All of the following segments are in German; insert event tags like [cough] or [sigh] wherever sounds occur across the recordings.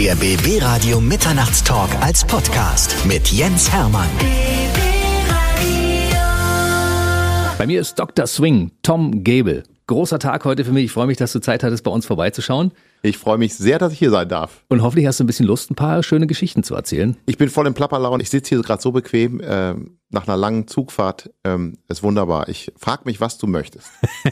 Der BB Radio Mitternachtstalk als Podcast mit Jens Hermann. Bei mir ist Dr. Swing, Tom Gable. Großer Tag heute für mich. Ich freue mich, dass du Zeit hattest, bei uns vorbeizuschauen. Ich freue mich sehr, dass ich hier sein darf. Und hoffentlich hast du ein bisschen Lust, ein paar schöne Geschichten zu erzählen. Ich bin voll im Plapperlaun. Ich sitze hier gerade so bequem äh, nach einer langen Zugfahrt. Ähm, ist wunderbar. Ich frage mich, was du möchtest.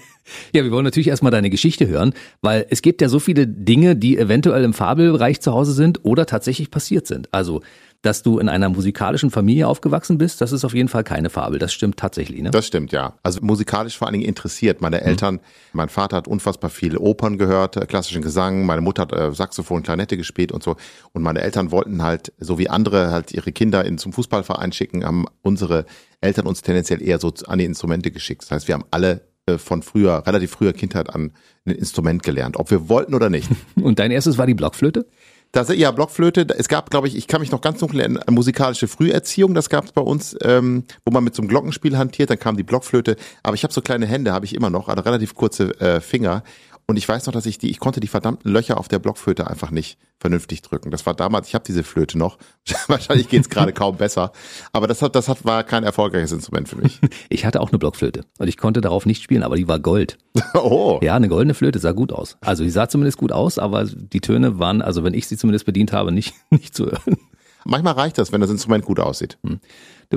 [laughs] ja, wir wollen natürlich erstmal deine Geschichte hören, weil es gibt ja so viele Dinge, die eventuell im Fabelbereich zu Hause sind oder tatsächlich passiert sind. Also dass du in einer musikalischen Familie aufgewachsen bist, das ist auf jeden Fall keine Fabel. Das stimmt tatsächlich, ne? Das stimmt, ja. Also musikalisch vor allen Dingen interessiert. Meine Eltern, mhm. mein Vater hat unfassbar viele Opern gehört, äh, klassischen Gesang, meine Mutter hat äh, Saxophon, Klarinette gespielt und so. Und meine Eltern wollten halt, so wie andere halt ihre Kinder in, zum Fußballverein schicken, haben unsere Eltern uns tendenziell eher so an die Instrumente geschickt. Das heißt, wir haben alle äh, von früher, relativ früher Kindheit an ein Instrument gelernt, ob wir wollten oder nicht. [laughs] Und dein erstes war die Blockflöte? Das, ja, Blockflöte. Es gab, glaube ich, ich kann mich noch ganz dunkel erinnern, musikalische Früherziehung, das gab es bei uns, ähm, wo man mit so einem Glockenspiel hantiert, dann kam die Blockflöte. Aber ich habe so kleine Hände, habe ich immer noch, also relativ kurze äh, Finger. Und ich weiß noch, dass ich die, ich konnte die verdammten Löcher auf der Blockflöte einfach nicht vernünftig drücken. Das war damals, ich habe diese Flöte noch. [laughs] Wahrscheinlich geht's gerade kaum besser. Aber das hat, das hat, war kein erfolgreiches Instrument für mich. [laughs] Ich hatte auch eine Blockflöte und ich konnte darauf nicht spielen, aber die war Gold. [laughs] Oh. Ja, eine goldene Flöte sah gut aus. Also die sah zumindest gut aus, aber die Töne waren, also wenn ich sie zumindest bedient habe, nicht, nicht zu hören. Manchmal reicht das, wenn das Instrument gut aussieht. Hm.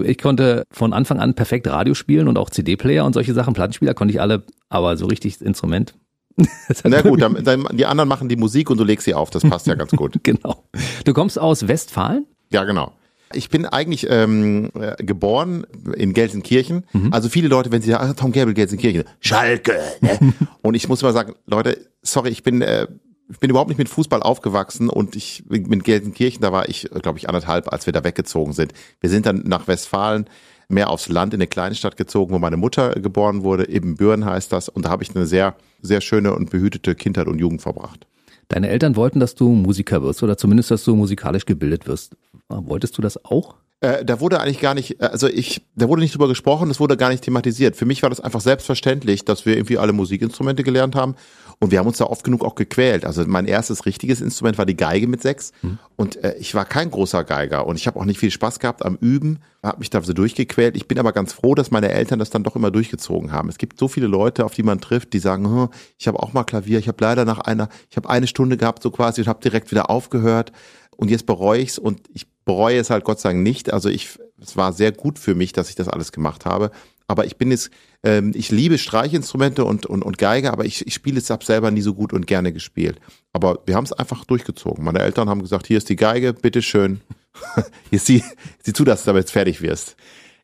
Ich konnte von Anfang an perfekt Radio spielen und auch CD-Player und solche Sachen, Plattenspieler konnte ich alle, aber so richtig Instrument [laughs] Na gut, dann, dann, die anderen machen die Musik und du legst sie auf. Das passt ja ganz gut. [laughs] genau. Du kommst aus Westfalen? Ja, genau. Ich bin eigentlich ähm, äh, geboren in Gelsenkirchen. Mhm. Also viele Leute, wenn sie sagen, ah, Tom Gable, Gelsenkirchen, Schalke. Ne? [laughs] und ich muss mal sagen, Leute, sorry, ich bin äh, ich bin überhaupt nicht mit Fußball aufgewachsen und ich mit Gelsenkirchen, da war ich, glaube ich, anderthalb, als wir da weggezogen sind. Wir sind dann nach Westfalen mehr aufs Land in eine kleine Stadt gezogen, wo meine Mutter geboren wurde. Eben Büren heißt das. Und da habe ich eine sehr, sehr schöne und behütete Kindheit und Jugend verbracht. Deine Eltern wollten, dass du Musiker wirst oder zumindest, dass du musikalisch gebildet wirst. Wolltest du das auch? Äh, da wurde eigentlich gar nicht, also ich, da wurde nicht drüber gesprochen, das wurde gar nicht thematisiert. Für mich war das einfach selbstverständlich, dass wir irgendwie alle Musikinstrumente gelernt haben und wir haben uns da oft genug auch gequält. Also mein erstes richtiges Instrument war die Geige mit sechs. Mhm. Und äh, ich war kein großer Geiger und ich habe auch nicht viel Spaß gehabt am Üben, habe mich da so durchgequält. Ich bin aber ganz froh, dass meine Eltern das dann doch immer durchgezogen haben. Es gibt so viele Leute, auf die man trifft, die sagen, hm, ich habe auch mal Klavier, ich habe leider nach einer, ich habe eine Stunde gehabt so quasi und habe direkt wieder aufgehört und jetzt bereue ich's und ich bereue es halt Gott sei Dank nicht. Also ich, es war sehr gut für mich, dass ich das alles gemacht habe. Aber ich bin jetzt ähm, ich liebe Streichinstrumente und, und, und Geige, aber ich, ich spiele es ab selber nie so gut und gerne gespielt. Aber wir haben es einfach durchgezogen. Meine Eltern haben gesagt, hier ist die Geige, bitteschön. [laughs] hier sieh, sieh zu, dass du damit fertig wirst.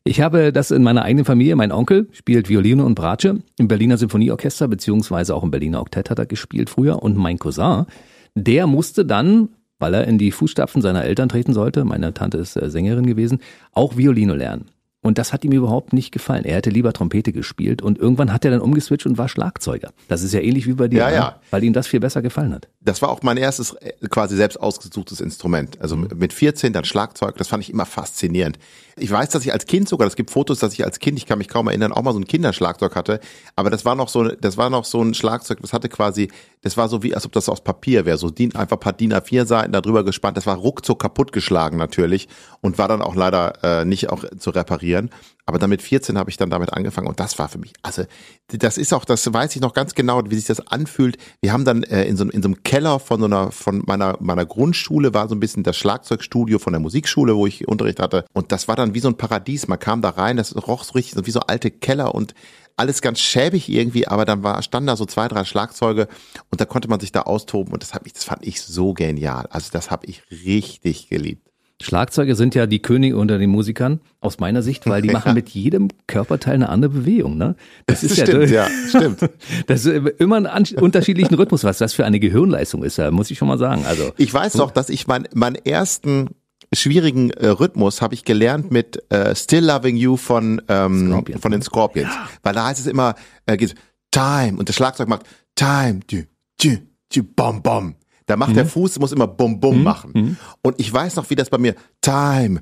Ich habe das in meiner eigenen Familie. Mein Onkel spielt Violine und Bratsche im Berliner Symphonieorchester, beziehungsweise auch im Berliner Oktett hat er gespielt früher. Und mein Cousin, der musste dann, weil er in die Fußstapfen seiner Eltern treten sollte, meine Tante ist äh, Sängerin gewesen, auch Violine lernen. Und das hat ihm überhaupt nicht gefallen. Er hätte lieber Trompete gespielt und irgendwann hat er dann umgeswitcht und war Schlagzeuger. Das ist ja ähnlich wie bei dir, ja, ja. Ne? weil ihm das viel besser gefallen hat. Das war auch mein erstes äh, quasi selbst ausgesuchtes Instrument. Also mit 14 dann Schlagzeug, das fand ich immer faszinierend. Ich weiß, dass ich als Kind sogar, es gibt Fotos, dass ich als Kind, ich kann mich kaum erinnern, auch mal so ein Kinderschlagzeug hatte, aber das war noch so, das war noch so ein Schlagzeug, das hatte quasi, das war so wie, als ob das aus Papier wäre, so DIN, einfach ein paar DIN A4 Seiten darüber gespannt, das war ruckzuck kaputtgeschlagen natürlich und war dann auch leider äh, nicht auch zu reparieren. Aber dann mit 14 habe ich dann damit angefangen und das war für mich, also das ist auch, das weiß ich noch ganz genau, wie sich das anfühlt. Wir haben dann äh, in, so, in so einem Keller von so einer, von meiner, meiner Grundschule war so ein bisschen das Schlagzeugstudio von der Musikschule, wo ich Unterricht hatte. Und das war dann wie so ein Paradies. Man kam da rein, das roch so richtig, wie so alte Keller und alles ganz schäbig irgendwie, aber dann war, standen da so zwei, drei Schlagzeuge und da konnte man sich da austoben und das, hab ich, das fand ich so genial. Also das habe ich richtig geliebt. Schlagzeuge sind ja die Könige unter den Musikern, aus meiner Sicht, weil die [laughs] machen mit jedem Körperteil eine andere Bewegung. Ne? Das [laughs] ist stimmt, ja, ja, stimmt. [laughs] Das ist immer einen unterschiedlichen Rhythmus, was das für eine Gehirnleistung ist, muss ich schon mal sagen. Also Ich weiß doch, dass ich mein, meinen ersten schwierigen äh, Rhythmus habe ich gelernt mit äh, Still Loving You von, ähm, von den Scorpions. Ja. Weil da heißt es immer, äh, geht Time und das Schlagzeug macht Time, dü, dü, dü, bom, bom. Da macht mhm. der Fuß, muss immer bum bum mhm. machen. Mhm. Und ich weiß noch, wie das bei mir Time,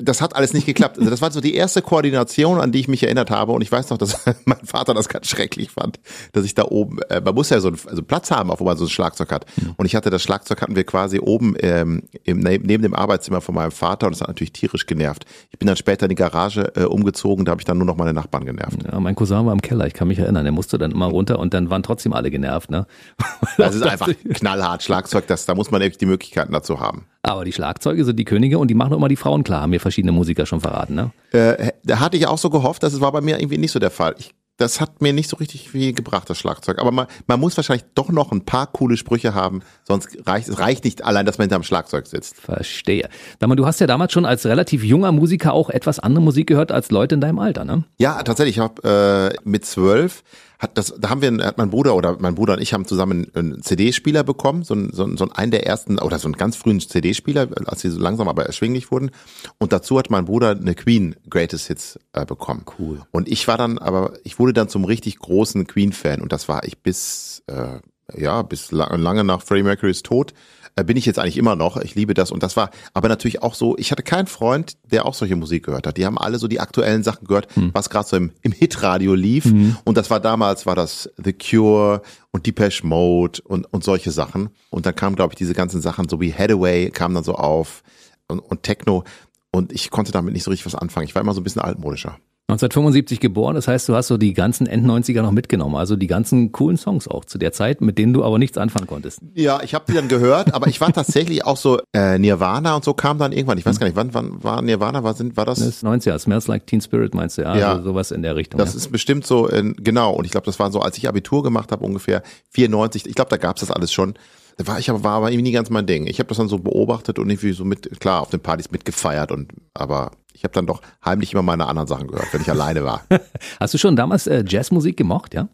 das hat alles nicht geklappt. Also das war so die erste Koordination, an die ich mich erinnert habe. Und ich weiß noch, dass [laughs] mein Vater das ganz schrecklich fand, dass ich da oben, äh, man muss ja so einen also Platz haben, auf wo man so ein Schlagzeug hat. Und ich hatte das Schlagzeug hatten wir quasi oben ähm, im, neben dem Arbeitszimmer von meinem Vater und das hat natürlich tierisch genervt. Ich bin dann später in die Garage äh, umgezogen, da habe ich dann nur noch meine Nachbarn genervt. Ja, mein Cousin war im Keller, ich kann mich erinnern. Er musste dann immer runter und dann waren trotzdem alle genervt. Ne? [laughs] Das ist einfach knallhart Schlagzeug, das, da muss man echt die Möglichkeiten dazu haben. Aber die Schlagzeuge sind die Könige und die machen auch immer die Frauen klar, haben mir verschiedene Musiker schon verraten. Ne? Äh, da hatte ich auch so gehofft, das war bei mir irgendwie nicht so der Fall. Ich, das hat mir nicht so richtig viel gebracht, das Schlagzeug. Aber man, man muss wahrscheinlich doch noch ein paar coole Sprüche haben, sonst reicht es reicht nicht allein, dass man hinterm Schlagzeug sitzt. Verstehe. Sag mal, du hast ja damals schon als relativ junger Musiker auch etwas andere Musik gehört als Leute in deinem Alter, ne? Ja, tatsächlich. Ich habe äh, mit zwölf hat das, da haben wir, hat mein Bruder oder mein Bruder und ich haben zusammen einen CD-Spieler bekommen, so, ein, so, ein, so einen der ersten oder so einen ganz frühen CD-Spieler, als sie so langsam aber erschwinglich wurden. Und dazu hat mein Bruder eine Queen Greatest Hits äh, bekommen. Cool. Und ich war dann, aber ich wurde dann zum richtig großen Queen-Fan und das war ich bis äh, ja bis lange nach Freddie Mercurys Tod bin ich jetzt eigentlich immer noch. Ich liebe das und das war aber natürlich auch so, ich hatte keinen Freund, der auch solche Musik gehört hat. Die haben alle so die aktuellen Sachen gehört, hm. was gerade so im, im Hitradio lief mhm. und das war damals war das The Cure und Depeche Mode und und solche Sachen und dann kamen glaube ich diese ganzen Sachen so wie Hathaway kam dann so auf und, und Techno und ich konnte damit nicht so richtig was anfangen. Ich war immer so ein bisschen altmodischer. 1975 geboren, das heißt, du hast so die ganzen End-90er noch mitgenommen, also die ganzen coolen Songs auch zu der Zeit, mit denen du aber nichts anfangen konntest. Ja, ich habe die dann gehört, aber ich war tatsächlich auch so, äh, Nirvana und so kam dann irgendwann, ich weiß gar nicht, wann, wann war Nirvana, war, sind, war das? Das 90er, Smells Like Teen Spirit meinst du, ja, ja. Also sowas in der Richtung. Das ja. ist bestimmt so, in, genau, und ich glaube, das war so, als ich Abitur gemacht habe, ungefähr 94, ich glaube, da gab's das alles schon. Da war ich aber, war aber irgendwie nie ganz mein Ding. Ich habe das dann so beobachtet und irgendwie so mit, klar, auf den Partys mitgefeiert und aber ich habe dann doch heimlich immer meine anderen Sachen gehört, wenn ich alleine war. [laughs] Hast du schon damals äh, Jazzmusik gemocht, ja?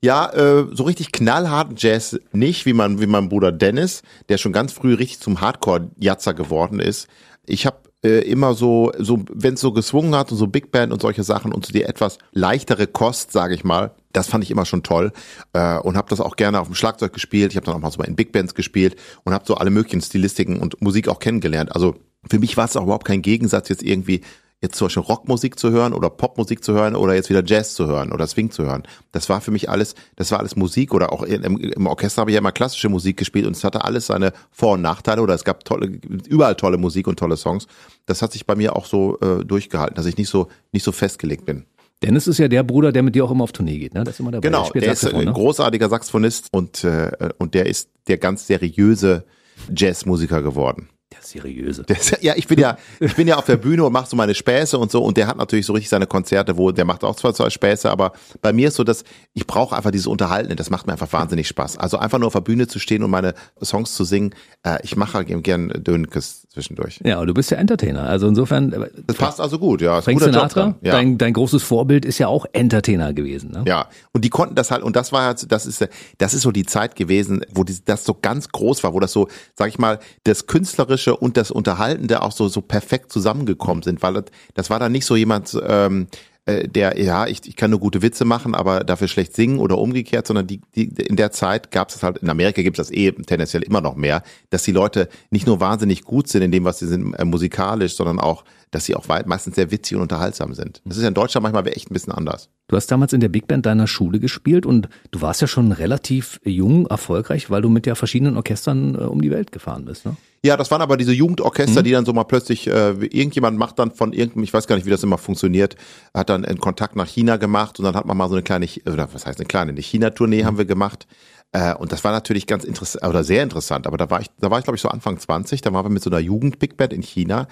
Ja, äh, so richtig knallharten Jazz nicht, wie mein, wie mein Bruder Dennis, der schon ganz früh richtig zum Hardcore-Jatzer geworden ist. Ich habe äh, immer so, so wenn es so geswungen hat und so Big Band und solche Sachen und so die etwas leichtere Kost, sage ich mal, das fand ich immer schon toll äh, und habe das auch gerne auf dem Schlagzeug gespielt. Ich habe dann auch mal so mal in Big Bands gespielt und habe so alle möglichen Stilistiken und Musik auch kennengelernt. Also für mich war es auch überhaupt kein Gegensatz, jetzt irgendwie jetzt zum Beispiel Rockmusik zu hören oder Popmusik zu hören oder jetzt wieder Jazz zu hören oder Swing zu hören. Das war für mich alles, das war alles Musik oder auch im, im Orchester habe ich ja immer klassische Musik gespielt und es hatte alles seine Vor- und Nachteile oder es gab tolle, überall tolle Musik und tolle Songs. Das hat sich bei mir auch so äh, durchgehalten, dass ich nicht so, nicht so festgelegt bin. Dennis ist ja der Bruder, der mit dir auch immer auf Tournee geht, ne? Das ist immer dabei. Genau, der, der ist ein ne? großartiger Saxophonist und, äh, und der ist der ganz seriöse Jazzmusiker geworden. Der seriöse. Der ja, ich bin ja, ich bin ja auf der Bühne und mache so meine Späße und so und der hat natürlich so richtig seine Konzerte, wo der macht auch zwar zwei Späße, aber bei mir ist so, dass ich brauche einfach dieses Unterhalten, das macht mir einfach wahnsinnig Spaß. Also einfach nur auf der Bühne zu stehen und meine Songs zu singen, äh, ich mache gern Dönkes zwischendurch. Ja, und du bist ja Entertainer, also insofern. Äh, das passt also gut, ja. Frank Sinatra, ja. dein, dein großes Vorbild ist ja auch Entertainer gewesen, ne? Ja, und die konnten das halt und das war halt, das ist, das ist so die Zeit gewesen, wo die, das so ganz groß war, wo das so, sag ich mal, das künstlerische und das Unterhaltende auch so so perfekt zusammengekommen sind, weil das, das war dann nicht so jemand. Ähm, äh, der, ja, ich, ich kann nur gute Witze machen, aber dafür schlecht singen oder umgekehrt, sondern die, die in der Zeit gab es halt, in Amerika gibt es das eh tendenziell immer noch mehr, dass die Leute nicht nur wahnsinnig gut sind in dem, was sie sind, äh, musikalisch, sondern auch, dass sie auch weit, meistens sehr witzig und unterhaltsam sind. Das ist ja in Deutschland manchmal echt ein bisschen anders. Du hast damals in der Big Band deiner Schule gespielt und du warst ja schon relativ jung erfolgreich, weil du mit ja verschiedenen Orchestern äh, um die Welt gefahren bist, ne? Ja, das waren aber diese Jugendorchester, mhm. die dann so mal plötzlich, äh, irgendjemand macht dann von irgendeinem, ich weiß gar nicht, wie das immer funktioniert, hat dann einen Kontakt nach China gemacht und dann hat man mal so eine kleine, oder was heißt eine kleine, eine China-Tournee mhm. haben wir gemacht. Äh, und das war natürlich ganz interessant, oder sehr interessant, aber da war ich, da war ich glaube ich so Anfang 20, da waren wir mit so einer Jugend-Big Band in China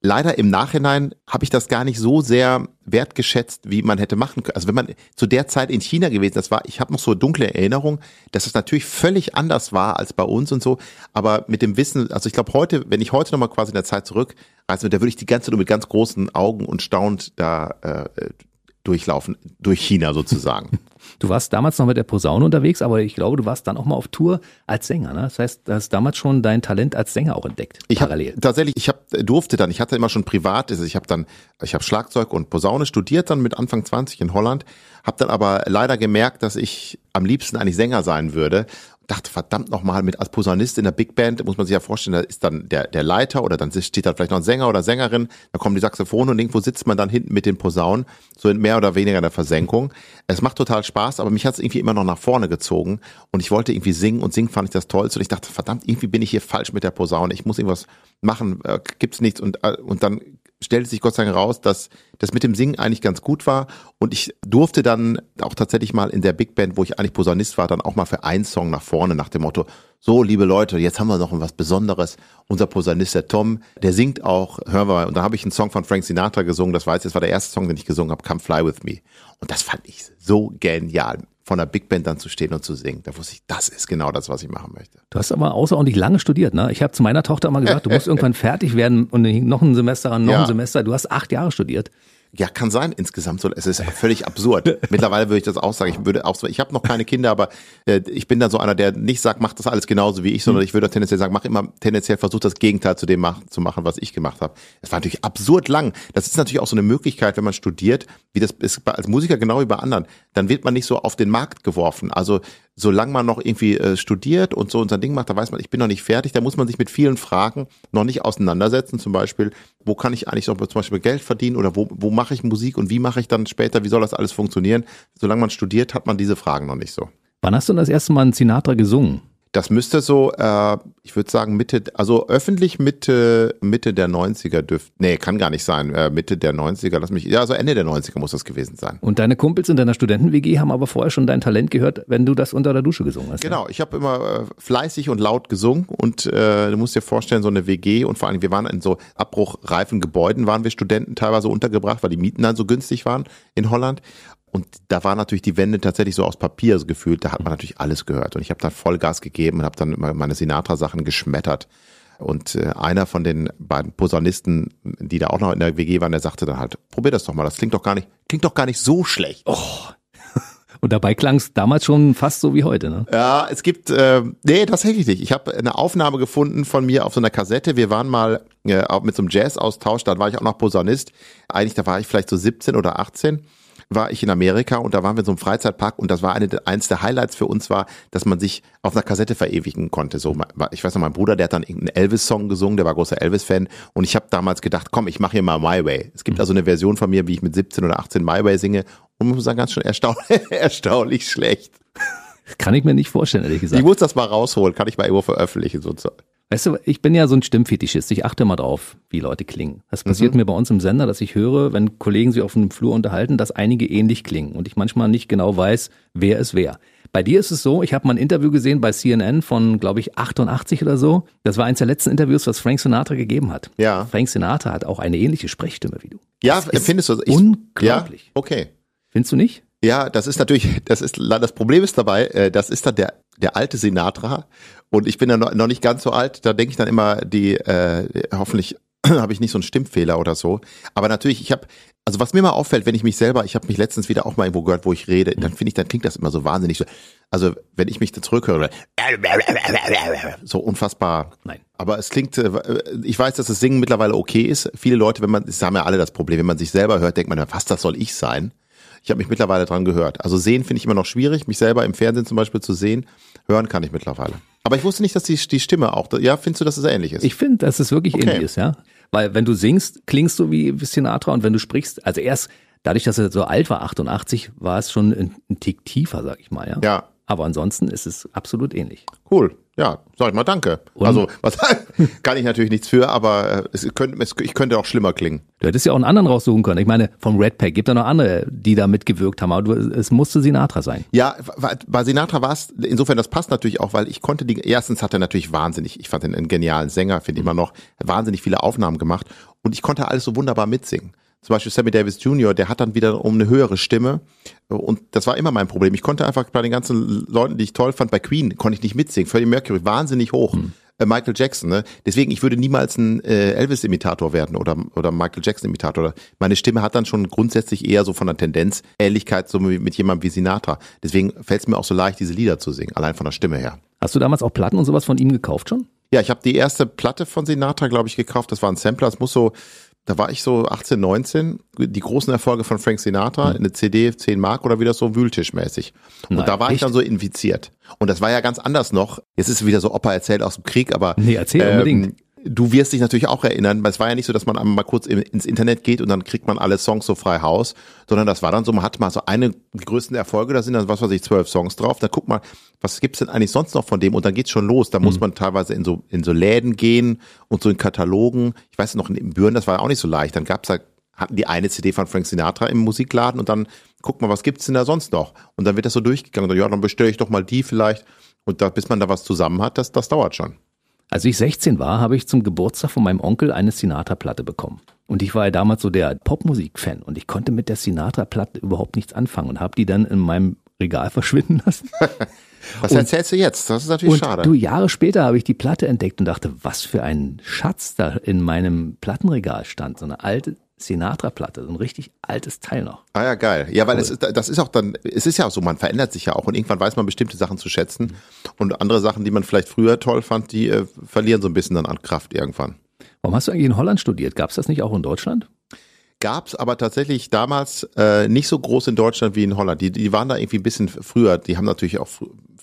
leider im Nachhinein habe ich das gar nicht so sehr wertgeschätzt, wie man hätte machen können. Also wenn man zu der Zeit in China gewesen, das war, ich habe noch so dunkle Erinnerungen, dass es natürlich völlig anders war als bei uns und so. Aber mit dem Wissen, also ich glaube heute, wenn ich heute nochmal quasi in der Zeit zurückreise, da würde ich die ganze Zeit nur mit ganz großen Augen und staunt da äh, durchlaufen, durch China sozusagen. Du warst damals noch mit der Posaune unterwegs, aber ich glaube, du warst dann auch mal auf Tour als Sänger. Ne? Das heißt, du hast damals schon dein Talent als Sänger auch entdeckt. Ich parallel. Hab, tatsächlich, ich hab, durfte dann, ich hatte immer schon privat, also ich habe dann, ich habe Schlagzeug und Posaune studiert dann mit Anfang 20 in Holland, habe dann aber leider gemerkt, dass ich am liebsten eigentlich Sänger sein würde dachte, verdammt nochmal, mit als Posaunist in der Big Band, muss man sich ja vorstellen, da ist dann der, der Leiter oder dann steht da vielleicht noch ein Sänger oder Sängerin, da kommen die Saxophone und irgendwo sitzt man dann hinten mit den Posaunen, so in mehr oder weniger der Versenkung. Es macht total Spaß, aber mich hat es irgendwie immer noch nach vorne gezogen und ich wollte irgendwie singen und singen fand ich das Tollste und ich dachte, verdammt, irgendwie bin ich hier falsch mit der Posaune, ich muss irgendwas machen, äh, gibt's nichts und, äh, und dann stellte sich Gott sei Dank raus, dass das mit dem Singen eigentlich ganz gut war und ich durfte dann auch tatsächlich mal in der Big Band, wo ich eigentlich Posaunist war, dann auch mal für einen Song nach vorne nach dem Motto, so liebe Leute, jetzt haben wir noch was Besonderes. Unser Posaunist, der Tom, der singt auch, hören wir mal, und da habe ich einen Song von Frank Sinatra gesungen, das weiß ich, das war der erste Song, den ich gesungen habe, Come Fly With Me. Und das fand ich so genial von der Big Band dann zu stehen und zu singen. Da wusste ich, das ist genau das, was ich machen möchte. Du hast aber außerordentlich lange studiert, ne? Ich habe zu meiner Tochter immer gesagt, du musst [laughs] irgendwann fertig werden und noch ein Semester ran, noch ja. ein Semester. Du hast acht Jahre studiert. Ja, kann sein insgesamt so. Es ist völlig absurd. [laughs] Mittlerweile würde ich das auch sagen. Ich würde auch so, ich habe noch keine Kinder, aber äh, ich bin dann so einer, der nicht sagt, mach das alles genauso wie ich, sondern ich würde tendenziell sagen, mach immer tendenziell versuch das Gegenteil zu dem mach, zu machen, was ich gemacht habe. Es war natürlich absurd lang. Das ist natürlich auch so eine Möglichkeit, wenn man studiert, wie das ist als Musiker genau wie bei anderen, dann wird man nicht so auf den Markt geworfen. Also solange man noch irgendwie äh, studiert und so unser Ding macht, da weiß man, ich bin noch nicht fertig, da muss man sich mit vielen Fragen noch nicht auseinandersetzen. Zum Beispiel, wo kann ich eigentlich noch zum Beispiel Geld verdienen oder wo, wo mache ich Musik und wie mache ich dann später, wie soll das alles funktionieren? Solange man studiert, hat man diese Fragen noch nicht so. Wann hast du das erste Mal ein Sinatra gesungen? Das müsste so, äh, ich würde sagen Mitte, also öffentlich Mitte, Mitte der 90er dürfte, nee, kann gar nicht sein, äh, Mitte der 90er, lass mich, ja, also Ende der 90er muss das gewesen sein. Und deine Kumpels in deiner Studenten-WG haben aber vorher schon dein Talent gehört, wenn du das unter der Dusche gesungen hast. Genau, ich habe immer äh, fleißig und laut gesungen und äh, du musst dir vorstellen, so eine WG und vor allem, wir waren in so abbruchreifen Gebäuden, waren wir Studenten teilweise untergebracht, weil die Mieten dann so günstig waren in Holland. Und da war natürlich die Wände tatsächlich so aus Papier so gefühlt, da hat man natürlich alles gehört. Und ich habe dann Vollgas gegeben und habe dann meine Sinatra-Sachen geschmettert. Und äh, einer von den beiden Posaunisten, die da auch noch in der WG waren, der sagte dann halt, probier das doch mal, das klingt doch gar nicht, klingt doch gar nicht so schlecht. Oh. [laughs] Und dabei klang es damals schon fast so wie heute, ne? Ja, es gibt, äh, nee, tatsächlich nicht. Ich habe eine Aufnahme gefunden von mir auf so einer Kassette. Wir waren mal äh, mit so einem Jazz-Austausch, da war ich auch noch Posaunist. Eigentlich, da war ich vielleicht so 17 oder 18 war ich in Amerika und da waren wir in so einem Freizeitpark und das war eine, eins der Highlights für uns war, dass man sich auf einer Kassette verewigen konnte. So, ich weiß noch, mein Bruder, der hat dann irgendeinen Elvis-Song gesungen, der war großer Elvis-Fan und ich habe damals gedacht, komm, ich mache hier mal My Way. Es gibt mhm. also eine Version von mir, wie ich mit 17 oder 18 My Way singe und muss sagen, ganz schön erstaunlich, [laughs] erstaunlich schlecht. Kann ich mir nicht vorstellen, ehrlich gesagt. Ich muss das mal rausholen, kann ich mal irgendwo veröffentlichen. So. Weißt du, ich bin ja so ein Stimmfetischist. Ich achte mal drauf, wie Leute klingen. Das passiert mhm. mir bei uns im Sender, dass ich höre, wenn Kollegen sich auf dem Flur unterhalten, dass einige ähnlich klingen und ich manchmal nicht genau weiß, wer ist wer. Bei dir ist es so, ich habe mal ein Interview gesehen bei CNN von, glaube ich, 88 oder so. Das war eins der letzten Interviews, was Frank Sinatra gegeben hat. Ja. Frank Sinatra hat auch eine ähnliche Sprechstimme wie du. Ja, findest du? Ich, unglaublich. Ja, okay. Findest du nicht? Ja, das ist natürlich, das ist, das Problem ist dabei, äh, das ist dann der, der alte Sinatra und ich bin ja noch nicht ganz so alt, da denke ich dann immer, die, äh, hoffentlich [clears throat] habe ich nicht so einen Stimmfehler oder so. Aber natürlich, ich habe, also was mir mal auffällt, wenn ich mich selber, ich habe mich letztens wieder auch mal irgendwo gehört, wo ich rede, dann finde ich, dann klingt das immer so wahnsinnig so. Also wenn ich mich da zurückhöre, [laughs] so unfassbar. Nein. Aber es klingt, äh, ich weiß, dass das Singen mittlerweile okay ist. Viele Leute, wenn man, das haben ja alle das Problem, wenn man sich selber hört, denkt man, was das soll ich sein? Ich habe mich mittlerweile dran gehört. Also sehen finde ich immer noch schwierig, mich selber im Fernsehen zum Beispiel zu sehen. Hören kann ich mittlerweile. Aber ich wusste nicht, dass die, die Stimme auch, ja, findest du, dass es ähnlich ist? Ich finde, dass es wirklich okay. ähnlich ist, ja. Weil wenn du singst, klingst du wie Sinatra und wenn du sprichst, also erst dadurch, dass er so alt war, 88, war es schon ein, ein Tick tiefer, sag ich mal, ja. Ja. Aber ansonsten ist es absolut ähnlich. Cool. Ja, sag ich mal danke. Und? Also, was [laughs] kann ich natürlich nichts für, aber äh, es könnte, es, ich könnte auch schlimmer klingen. Du hättest ja auch einen anderen raussuchen können. Ich meine, vom Red Pack gibt da noch andere, die da mitgewirkt haben, aber du, es musste Sinatra sein. Ja, bei Sinatra war es, insofern das passt natürlich auch, weil ich konnte die, erstens hat er natürlich wahnsinnig, ich fand ihn einen genialen Sänger, finde ich immer noch, wahnsinnig viele Aufnahmen gemacht und ich konnte alles so wunderbar mitsingen zum Beispiel Sammy Davis Jr., der hat dann wieder um eine höhere Stimme. Und das war immer mein Problem. Ich konnte einfach bei den ganzen Leuten, die ich toll fand, bei Queen, konnte ich nicht mitsingen. Freddie Mercury, wahnsinnig hoch. Mhm. Michael Jackson, ne? Deswegen, ich würde niemals ein äh, Elvis-Imitator werden oder, oder Michael Jackson-Imitator. Meine Stimme hat dann schon grundsätzlich eher so von der Tendenz Ähnlichkeit so mit, mit jemandem wie Sinatra. Deswegen fällt es mir auch so leicht, diese Lieder zu singen, allein von der Stimme her. Hast du damals auch Platten und sowas von ihm gekauft schon? Ja, ich habe die erste Platte von Sinatra, glaube ich, gekauft. Das war ein Sampler. Es muss so da war ich so 18, 19, die großen Erfolge von Frank Sinatra, eine CD, 10 Mark oder wieder so wühltischmäßig. Und Nein, da war ich echt? dann so infiziert. Und das war ja ganz anders noch. Jetzt ist wieder so Opa erzählt aus dem Krieg, aber Nee, erzähl unbedingt. Du wirst dich natürlich auch erinnern, weil es war ja nicht so, dass man einmal mal kurz in- ins Internet geht und dann kriegt man alle Songs so frei Haus, sondern das war dann so, man hat mal so eine, die größten Erfolge, da sind dann, was weiß ich, zwölf Songs drauf, dann guck mal, was gibt's denn eigentlich sonst noch von dem? Und dann geht's schon los, da muss man teilweise in so, in so Läden gehen und so in Katalogen, ich weiß noch, in Büren, das war auch nicht so leicht, dann gab's da, hatten die eine CD von Frank Sinatra im Musikladen und dann guck mal, was gibt's denn da sonst noch? Und dann wird das so durchgegangen, und dann, ja, dann bestelle ich doch mal die vielleicht. Und da, bis man da was zusammen hat, das, das dauert schon. Als ich 16 war, habe ich zum Geburtstag von meinem Onkel eine Sinatra-Platte bekommen. Und ich war ja damals so der Popmusik-Fan und ich konnte mit der Sinatra-Platte überhaupt nichts anfangen und habe die dann in meinem Regal [laughs] verschwinden lassen. [laughs] Was erzählst du jetzt? Das ist natürlich Und schade. du, Jahre später habe ich die Platte entdeckt und dachte, was für ein Schatz da in meinem Plattenregal stand. So eine alte Sinatra-Platte, so ein richtig altes Teil noch. Ah ja, geil. Ja, weil es ist, das ist auch dann, es ist ja auch so, man verändert sich ja auch und irgendwann weiß man bestimmte Sachen zu schätzen und andere Sachen, die man vielleicht früher toll fand, die äh, verlieren so ein bisschen dann an Kraft irgendwann. Warum hast du eigentlich in Holland studiert? Gab es das nicht auch in Deutschland? Gab's aber tatsächlich damals äh, nicht so groß in Deutschland wie in Holland. Die, die waren da irgendwie ein bisschen früher, die haben natürlich auch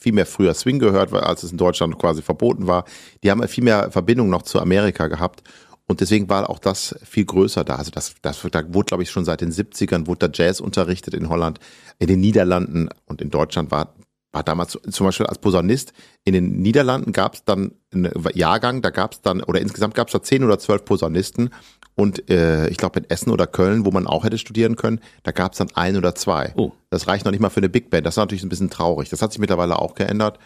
viel mehr früher Swing gehört, weil als es in Deutschland quasi verboten war. Die haben viel mehr Verbindung noch zu Amerika gehabt. Und deswegen war auch das viel größer da. Also das, das da wurde, glaube ich, schon seit den 70ern, wurde da Jazz unterrichtet in Holland, in den Niederlanden und in Deutschland war, war damals zum Beispiel als Posaunist. In den Niederlanden gab es dann einen Jahrgang, da gab es dann, oder insgesamt gab es da zehn oder zwölf Posaunisten. Und äh, ich glaube in Essen oder Köln, wo man auch hätte studieren können, da gab es dann ein oder zwei. Oh. Das reicht noch nicht mal für eine Big Band. Das ist natürlich ein bisschen traurig. Das hat sich mittlerweile auch geändert.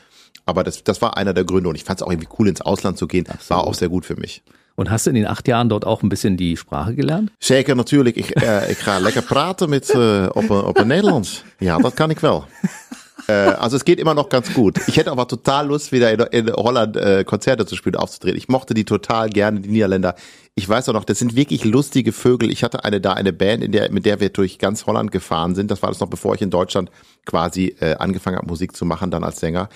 Aber das, das war einer der Gründe. Und ich fand es auch irgendwie cool, ins Ausland zu gehen. War auch sehr gut für mich. Und hast du in den acht Jahren dort auch ein bisschen die Sprache gelernt? Zeker, natuurlijk. Ik, eh, ik ga lekker praten met, eh, op, op een Nederlands. Ja, dat kan ik wel. Äh, also es geht immer noch ganz gut. Ich hätte aber total Lust, wieder in, in Holland äh, Konzerte zu spielen, aufzutreten. Ich mochte die total gerne, die Niederländer. Ich weiß auch noch, das sind wirklich lustige Vögel. Ich hatte eine da, eine Band, in der, mit der wir durch ganz Holland gefahren sind. Das war das noch, bevor ich in Deutschland quasi äh, angefangen habe, Musik zu machen, dann als Sänger.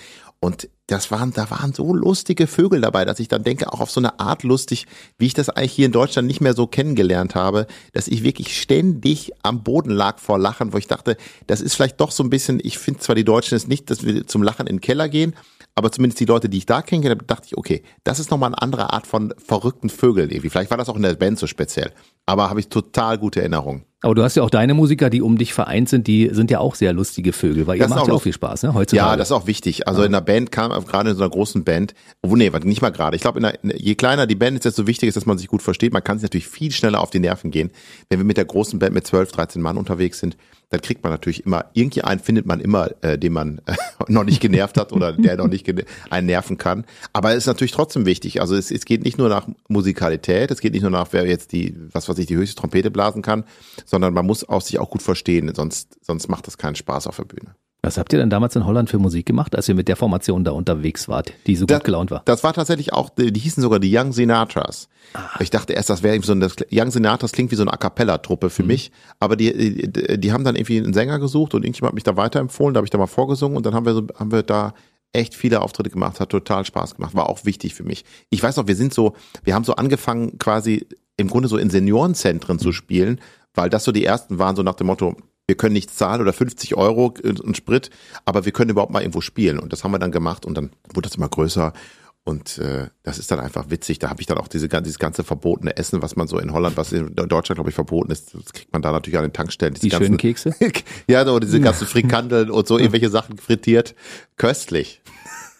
Und das waren, da waren so lustige Vögel dabei, dass ich dann denke, auch auf so eine Art lustig, wie ich das eigentlich hier in Deutschland nicht mehr so kennengelernt habe, dass ich wirklich ständig am Boden lag vor Lachen, wo ich dachte, das ist vielleicht doch so ein bisschen, ich finde zwar die Deutschen es nicht, dass wir zum Lachen in den Keller gehen, aber zumindest die Leute, die ich da kennengelernt habe, dachte ich, okay, das ist nochmal eine andere Art von verrückten Vögeln irgendwie. Vielleicht war das auch in der Band so speziell, aber habe ich total gute Erinnerungen. Aber du hast ja auch deine Musiker, die um dich vereint sind, die sind ja auch sehr lustige Vögel, weil ihr Das ist macht auch ja auch viel Spaß, ne? Heutzutage. Ja, das ist auch wichtig. Also in einer Band kam, gerade in so einer großen Band, obwohl, nee, nicht mal gerade. Ich glaube, je kleiner die Band ist, desto wichtiger ist, dass man sich gut versteht. Man kann sich natürlich viel schneller auf die Nerven gehen. Wenn wir mit der großen Band mit 12, 13 Mann unterwegs sind, dann kriegt man natürlich immer, irgendwie einen findet man immer, äh, den man äh, [laughs] noch nicht genervt hat oder der noch nicht einen nerven kann. Aber es ist natürlich trotzdem wichtig. Also es, es geht nicht nur nach Musikalität, es geht nicht nur nach, wer jetzt die, was weiß ich, die höchste Trompete blasen kann, sondern man muss auch sich auch gut verstehen, sonst, sonst macht das keinen Spaß auf der Bühne. Was habt ihr denn damals in Holland für Musik gemacht, als ihr mit der Formation da unterwegs wart, die so gut gelaunt war? Das war tatsächlich auch, die hießen sogar die Young Sinatras. Ich dachte erst, das wäre irgendwie so ein, das Young Sinatras klingt wie so eine A Cappella-Truppe für mich, aber die, die, die haben dann irgendwie einen Sänger gesucht und irgendjemand hat mich da weiterempfohlen, da habe ich da mal vorgesungen und dann haben wir so, haben wir da echt viele Auftritte gemacht, hat total Spaß gemacht, war auch wichtig für mich. Ich weiß noch, wir sind so, wir haben so angefangen quasi im Grunde so in Seniorenzentren zu spielen, weil das so die ersten waren, so nach dem Motto, wir können nichts zahlen oder 50 Euro und Sprit, aber wir können überhaupt mal irgendwo spielen. Und das haben wir dann gemacht und dann wurde das immer größer. Und äh, das ist dann einfach witzig. Da habe ich dann auch diese, dieses ganze verbotene Essen, was man so in Holland, was in Deutschland, glaube ich, verboten ist, das kriegt man da natürlich an den Tankstellen. Diese Die schönen Kekse? [laughs] ja, so diese ganzen Frikandeln und so irgendwelche Sachen frittiert. Köstlich.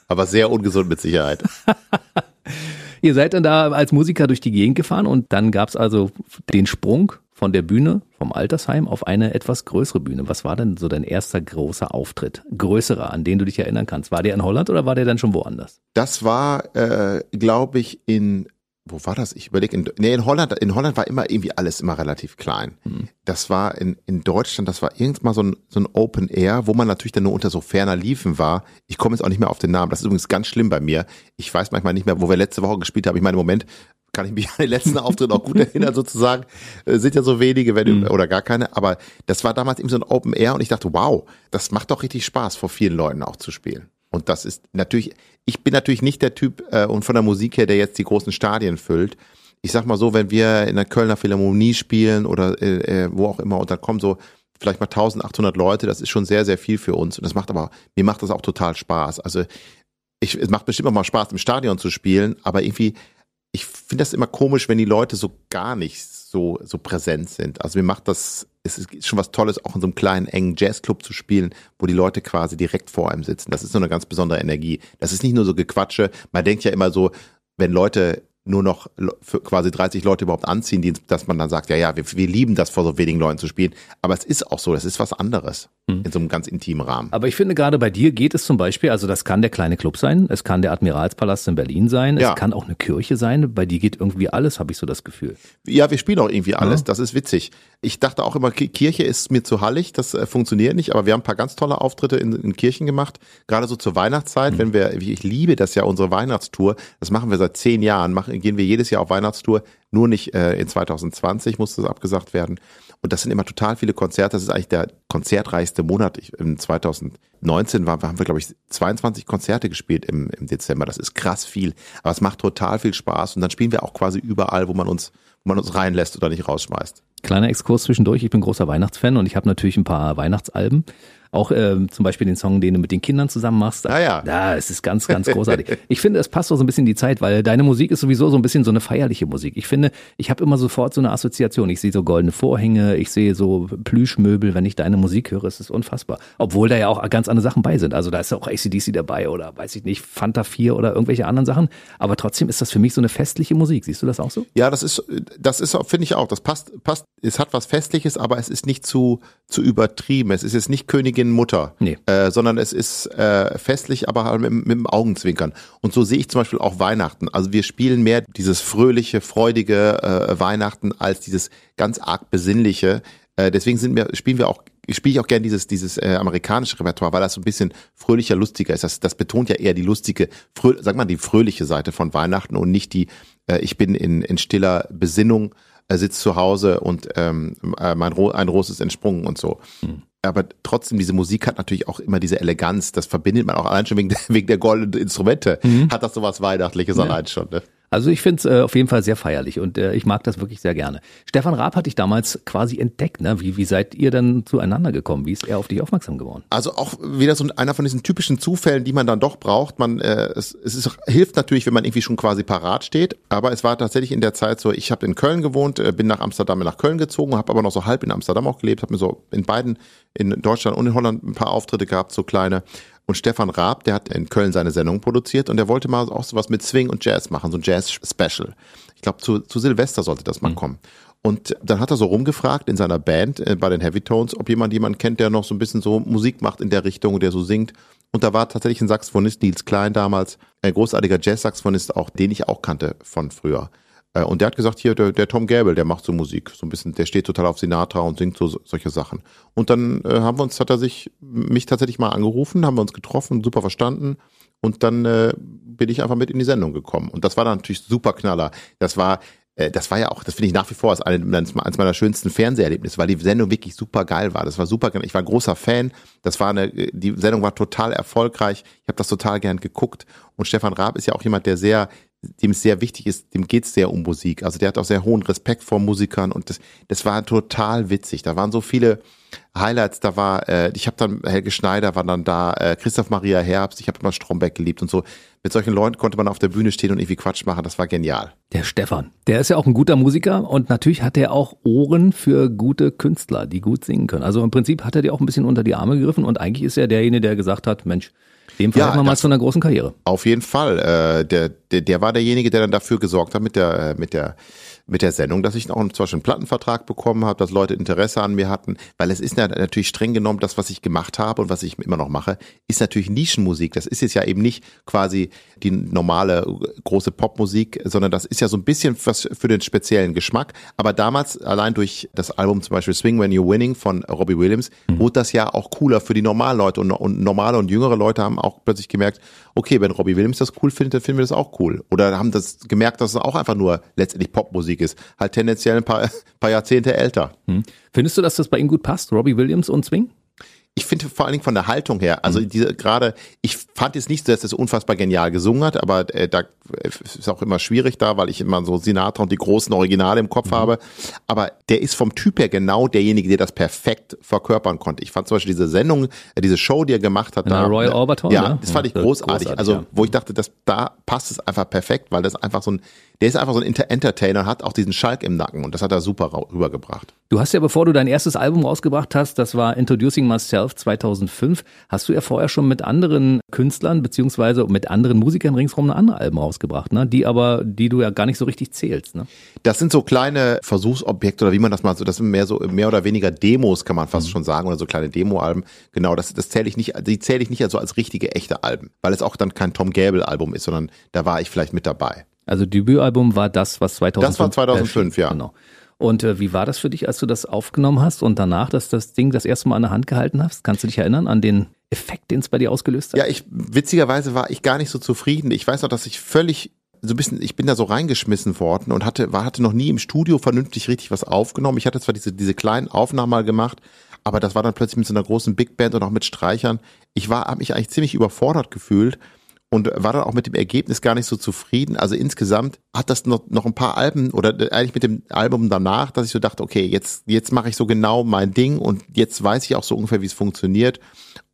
Aber sehr ungesund mit Sicherheit. [laughs] Ihr seid dann da als Musiker durch die Gegend gefahren und dann gab's also den Sprung von der Bühne, vom Altersheim, auf eine etwas größere Bühne. Was war denn so dein erster großer Auftritt? Größerer, an den du dich erinnern kannst. War der in Holland oder war der dann schon woanders? Das war, äh, glaube ich, in wo war das? Ich überlege, in, nee, in Holland, in Holland war immer irgendwie alles immer relativ klein. Das war in, in Deutschland, das war irgendwann mal so ein, so ein Open Air, wo man natürlich dann nur unter so ferner Liefen war. Ich komme jetzt auch nicht mehr auf den Namen. Das ist übrigens ganz schlimm bei mir. Ich weiß manchmal nicht mehr, wo wir letzte Woche gespielt haben. Ich meine, im Moment kann ich mich [laughs] an den letzten Auftritt auch gut erinnern, sozusagen. Äh, sind ja so wenige, wenn, oder gar keine. Aber das war damals eben so ein Open Air und ich dachte, wow, das macht doch richtig Spaß, vor vielen Leuten auch zu spielen. Und das ist natürlich, ich bin natürlich nicht der Typ äh, und von der Musik her, der jetzt die großen Stadien füllt. ich sag mal so, wenn wir in der Kölner Philharmonie spielen oder äh, äh wo auch immer und dann kommen so vielleicht mal 1800 Leute, das ist schon sehr, sehr viel für uns und das macht aber, mir macht das auch total Spaß. Also ich, es macht bestimmt auch mal Spaß im Stadion zu spielen, aber irgendwie, ich finde das immer komisch, wenn die Leute so gar nicht so, so präsent sind. Also mir macht das, es ist schon was Tolles, auch in so einem kleinen, engen Jazzclub zu spielen, wo die Leute quasi direkt vor einem sitzen. Das ist so eine ganz besondere Energie. Das ist nicht nur so Gequatsche. Man denkt ja immer so, wenn Leute nur noch für quasi 30 Leute überhaupt anziehen, die, dass man dann sagt, ja, ja, wir, wir lieben das vor so wenigen Leuten zu spielen. Aber es ist auch so, das ist was anderes mhm. in so einem ganz intimen Rahmen. Aber ich finde gerade bei dir geht es zum Beispiel, also das kann der kleine Club sein, es kann der Admiralspalast in Berlin sein, ja. es kann auch eine Kirche sein. Bei dir geht irgendwie alles, habe ich so das Gefühl. Ja, wir spielen auch irgendwie alles. Ja. Das ist witzig. Ich dachte auch immer, Kirche ist mir zu hallig, das äh, funktioniert nicht. Aber wir haben ein paar ganz tolle Auftritte in, in Kirchen gemacht, gerade so zur Weihnachtszeit, mhm. wenn wir, ich liebe das ja, unsere Weihnachtstour. Das machen wir seit zehn Jahren. Machen, gehen wir jedes Jahr auf Weihnachtstour. Nur nicht äh, in 2020 musste es abgesagt werden. Und das sind immer total viele Konzerte. Das ist eigentlich der konzertreichste Monat. Ich, in 2019 war, haben wir, glaube ich, 22 Konzerte gespielt im, im Dezember. Das ist krass viel. Aber es macht total viel Spaß. Und dann spielen wir auch quasi überall, wo man uns, wo man uns reinlässt oder nicht rausschmeißt. Kleiner Exkurs zwischendurch. Ich bin großer Weihnachtsfan und ich habe natürlich ein paar Weihnachtsalben. Auch ähm, zum Beispiel den Song, den du mit den Kindern zusammen machst. Ah, ja. Ja, es ist ganz, ganz [laughs] großartig. ich finde, es passt auch so ein bisschen in die Zeit, weil deine Musik ist sowieso so ein bisschen so eine feierliche Musik. Ich finde, ich habe immer sofort so eine Assoziation. Ich sehe so goldene Vorhänge, ich sehe so Plüschmöbel, wenn ich deine Musik höre, es ist unfassbar. Obwohl da ja auch ganz andere Sachen bei sind. Also da ist ja auch ACDC dabei oder weiß ich nicht, Fanta 4 oder irgendwelche anderen Sachen. Aber trotzdem ist das für mich so eine festliche Musik. Siehst du das auch so? Ja, das ist, das ist, finde ich auch. Das passt, passt, es hat was Festliches, aber es ist nicht zu, zu übertrieben. Es ist jetzt nicht Königin Mutter. Nee äh, sondern es ist äh, festlich, aber halt mit, mit dem Augenzwinkern. Und so sehe ich zum Beispiel auch Weihnachten. Also wir spielen mehr dieses fröhliche, freudige äh, Weihnachten als dieses ganz arg besinnliche. Äh, deswegen sind wir, spielen wir auch spiele ich auch gern dieses dieses äh, amerikanische Repertoire, weil das so ein bisschen fröhlicher, lustiger ist. Das, das betont ja eher die lustige, frö sag mal die fröhliche Seite von Weihnachten und nicht die äh, ich bin in in stiller Besinnung, äh, sitze zu Hause und ähm, äh, mein Ro ein Ros ist entsprungen und so. Mhm aber trotzdem, diese Musik hat natürlich auch immer diese Eleganz. Das verbindet man auch allein schon wegen der, [laughs] wegen der goldenen Instrumente. Mhm. Hat das sowas Weihnachtliches ja. allein schon. Ne? Also ich finde es äh, auf jeden Fall sehr feierlich und äh, ich mag das wirklich sehr gerne. Stefan Raab hat dich damals quasi entdeckt. Ne? Wie, wie seid ihr dann zueinander gekommen? Wie ist er auf dich aufmerksam geworden? Also auch wieder so einer von diesen typischen Zufällen, die man dann doch braucht. Man, äh, es, es ist, hilft natürlich, wenn man irgendwie schon quasi parat steht. Aber es war tatsächlich in der Zeit so, ich habe in Köln gewohnt, äh, bin nach Amsterdam nach Köln gezogen, habe aber noch so halb in Amsterdam auch gelebt, habe mir so in beiden, in Deutschland und in Holland ein paar Auftritte gehabt, so kleine. Und Stefan Raab, der hat in Köln seine Sendung produziert und der wollte mal auch sowas mit Swing und Jazz machen, so ein Jazz-Special. Ich glaube, zu, zu Silvester sollte das mal mhm. kommen. Und dann hat er so rumgefragt in seiner Band äh, bei den Heavy Tones, ob jemand jemanden kennt, der noch so ein bisschen so Musik macht in der Richtung, der so singt. Und da war tatsächlich ein Saxophonist, Nils Klein damals, ein großartiger Jazz-Saxophonist, auch den ich auch kannte von früher. Äh, und der hat gesagt, hier, der, der Tom Gable, der macht so Musik, so ein bisschen, der steht total auf Sinatra und singt so solche Sachen. Und dann äh, haben wir uns, hat er sich mich tatsächlich mal angerufen, haben wir uns getroffen, super verstanden. Und dann äh, bin ich einfach mit in die Sendung gekommen. Und das war dann natürlich super Knaller. Das war, äh, das war ja auch, das finde ich nach wie vor als eines meiner schönsten Fernseherlebnisse, weil die Sendung wirklich super geil war. Das war super, ich war ein großer Fan. Das war eine, die Sendung war total erfolgreich. Ich habe das total gern geguckt. Und Stefan Raab ist ja auch jemand, der sehr dem sehr wichtig ist, dem geht's sehr um Musik. Also der hat auch sehr hohen Respekt vor Musikern und das, das war total witzig. Da waren so viele Highlights. Da war, äh, ich habe dann Helge Schneider war dann da, äh, Christoph Maria Herbst. Ich habe immer Stromberg geliebt und so. Mit solchen Leuten konnte man auf der Bühne stehen und irgendwie Quatsch machen. Das war genial. Der Stefan, der ist ja auch ein guter Musiker und natürlich hat er auch Ohren für gute Künstler, die gut singen können. Also im Prinzip hat er dir auch ein bisschen unter die Arme gegriffen und eigentlich ist er derjenige, der gesagt hat, Mensch, dem Fall ja, mal zu einer großen Karriere. Auf jeden Fall. Äh, der, der, der war derjenige, der dann dafür gesorgt hat mit der, äh, mit der mit der Sendung, dass ich auch zum Beispiel einen Plattenvertrag bekommen habe, dass Leute Interesse an mir hatten, weil es ist ja natürlich streng genommen, das, was ich gemacht habe und was ich immer noch mache, ist natürlich Nischenmusik. Das ist jetzt ja eben nicht quasi die normale große Popmusik, sondern das ist ja so ein bisschen was für den speziellen Geschmack. Aber damals, allein durch das Album zum Beispiel Swing When You're Winning von Robbie Williams, mhm. wurde das ja auch cooler für die normalen Leute und, und normale und jüngere Leute haben auch plötzlich gemerkt, okay, wenn Robbie Williams das cool findet, dann finden wir das auch cool. Oder haben das gemerkt, dass es auch einfach nur letztendlich Popmusik ist. Halt tendenziell ein paar, [laughs] paar Jahrzehnte älter. Hm. Findest du, dass das bei ihm gut passt, Robbie Williams und Swing? Ich finde vor allen Dingen von der Haltung her, also mhm. diese gerade, ich fand es nicht so, dass er so unfassbar genial gesungen hat, aber äh, da ist auch immer schwierig da, weil ich immer so Sinatra und die großen Originale im Kopf mhm. habe. Aber der ist vom Typ her genau derjenige, der das perfekt verkörpern konnte. Ich fand zum Beispiel diese Sendung, äh, diese Show, die er gemacht hat, da, Royal Orbiter, ja, ne? das fand ich großartig. großartig also, ja. wo ich dachte, dass da passt es einfach perfekt, weil das einfach so ein, der ist einfach so ein Entertainer, hat auch diesen Schalk im Nacken und das hat er super rübergebracht. Du hast ja, bevor du dein erstes Album rausgebracht hast, das war Introducing Myself 2005, hast du ja vorher schon mit anderen Künstlern beziehungsweise mit anderen Musikern ringsherum ein andere Alben rausgebracht, ne? die aber, die du ja gar nicht so richtig zählst. Ne? Das sind so kleine Versuchsobjekte oder wie man das mal so, das sind mehr so mehr oder weniger Demos, kann man fast mhm. schon sagen, oder so kleine Demoalben. Genau, das, das zähle ich nicht, die zähle ich nicht also als richtige, echte Alben, weil es auch dann kein Tom Gable-Album ist, sondern da war ich vielleicht mit dabei. Also Debütalbum war das, was 2005 Das war 2005, ja. Genau. Und äh, wie war das für dich, als du das aufgenommen hast und danach, dass das Ding das erste Mal an der Hand gehalten hast? Kannst du dich erinnern an den Effekt, den es bei dir ausgelöst hat? Ja, ich witzigerweise war ich gar nicht so zufrieden. Ich weiß noch, dass ich völlig so ein bisschen, ich bin da so reingeschmissen worden und hatte, war, hatte noch nie im Studio vernünftig richtig was aufgenommen. Ich hatte zwar diese, diese kleinen Aufnahmen mal gemacht, aber das war dann plötzlich mit so einer großen Big Band und auch mit Streichern. Ich war, habe mich eigentlich ziemlich überfordert gefühlt und war dann auch mit dem Ergebnis gar nicht so zufrieden. Also insgesamt hat das noch, noch ein paar Alben oder eigentlich mit dem Album danach, dass ich so dachte, okay, jetzt, jetzt mache ich so genau mein Ding und jetzt weiß ich auch so ungefähr, wie es funktioniert.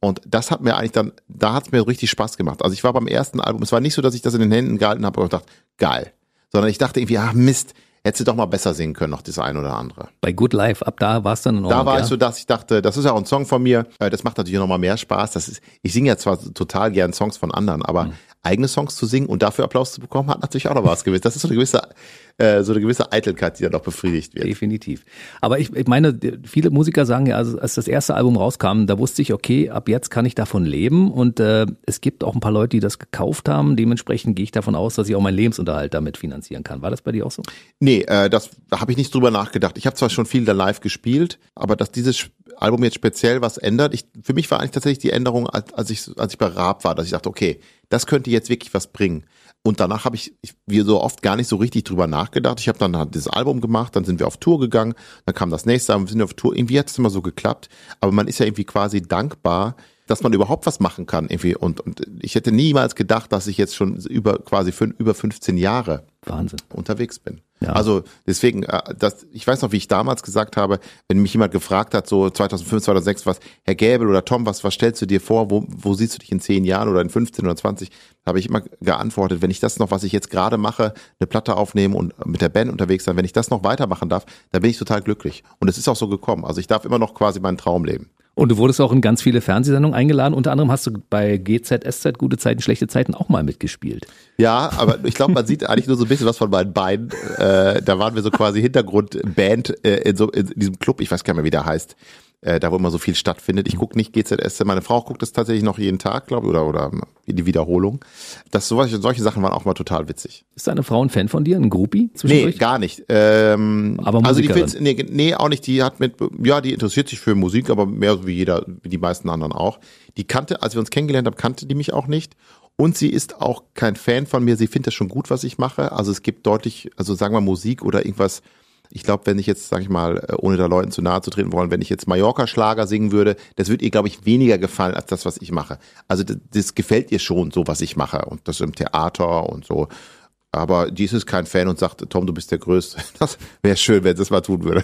Und das hat mir eigentlich dann, da hat es mir richtig Spaß gemacht. Also ich war beim ersten Album, es war nicht so, dass ich das in den Händen gehalten habe und dachte, geil. Sondern ich dachte irgendwie, ah Mist, hättest du doch mal besser singen können, noch das eine oder andere. Bei Good Life, ab da war es dann in Ordnung. Da war ja? es so, dass ich dachte, das ist ja auch ein Song von mir, äh, das macht natürlich noch mal mehr Spaß. Das ist, ich singe ja zwar total gern Songs von anderen, aber mhm. Eigene Songs zu singen und dafür Applaus zu bekommen, hat natürlich auch noch was gewiss. Das ist so eine gewisse äh, so eine gewisse Eitelkeit, die dann auch befriedigt wird. Definitiv. Aber ich, ich meine, viele Musiker sagen ja, also als das erste Album rauskam, da wusste ich, okay, ab jetzt kann ich davon leben und äh, es gibt auch ein paar Leute, die das gekauft haben. Dementsprechend gehe ich davon aus, dass ich auch meinen Lebensunterhalt damit finanzieren kann. War das bei dir auch so? Nee, äh, das habe ich nicht drüber nachgedacht. Ich habe zwar schon viel da live gespielt, aber dass dieses Album jetzt speziell was ändert, ich, für mich war eigentlich tatsächlich die Änderung, als, ich als ich bei Raab war, dass ich dachte, okay, das könnte jetzt wirklich was bringen. Und danach habe ich, ich, wie so oft, gar nicht so richtig drüber nachgedacht. Ich habe dann halt dieses Album gemacht, dann sind wir auf Tour gegangen, dann kam das nächste Album, wir sind auf Tour. Irgendwie hat es immer so geklappt, aber man ist ja irgendwie quasi dankbar, dass man überhaupt was machen kann irgendwie. Und, und ich hätte niemals gedacht, dass ich jetzt schon über quasi für, über 15 Jahre Wahnsinn. unterwegs bin. Ja. Also deswegen, äh, das, ich weiß noch, wie ich damals gesagt habe, wenn mich jemand gefragt hat, so 2005, 2006, was, Herr Gäbel oder Tom, was, was stellst du dir vor, wo, wo siehst du dich in 10 Jahren oder in 15 oder 20, habe ich immer geantwortet, wenn ich das noch, was ich jetzt gerade mache, eine Platte aufnehmen und mit der Band unterwegs sein, wenn ich das noch weitermachen darf, dann bin ich total glücklich. Und es ist auch so gekommen. Also ich darf immer noch quasi meinen Traum leben. Und du wurdest auch in ganz viele Fernsehsendungen eingeladen. Unter anderem hast du bei GZSZ gute Zeiten, schlechte Zeiten auch mal mitgespielt. Ja, aber ich glaube, man sieht eigentlich nur so ein bisschen was von meinen Beinen. Äh, da waren wir so quasi Hintergrundband äh, in, so, in diesem Club, ich weiß gar nicht mehr, wie der heißt äh, da wo immer so viel stattfindet. Ich gucke nicht GZS, meine Frau guckt es tatsächlich noch jeden Tag, glaube ich, oder, oder die Wiederholung. Das, solche, solche Sachen waren auch mal total witzig. Ist deine Frau ein Fan von dir, ein Groupie? Nee, gar nicht. Ähm, aber also die nee, nee, auch nicht. Die hat mit, ja, die interessiert sich für Musik, aber mehr so wie jeder, wie die meisten anderen auch. Die kannte, als wir uns kennengelernt haben, kannte die mich auch nicht. Und sie ist auch kein Fan von mir. Sie findet das schon gut, was ich mache. Also es gibt deutlich, also sagen wir Musik oder irgendwas, ich glaube, wenn ich jetzt, sag ich mal, äh, ohne da Leuten zu nahe zu treten wollen, wenn ich jetzt Mallorca-Schlager singen würde, das würde ihr, glaube ich, weniger gefallen als das, was ich mache. Also das, das gefällt ihr schon, so was ich mache und das im Theater und so. Aber die ist kein Fan und sagt, Tom, du bist der Größte. [laughs] Das wäre schön, wenn sie das mal tun würde.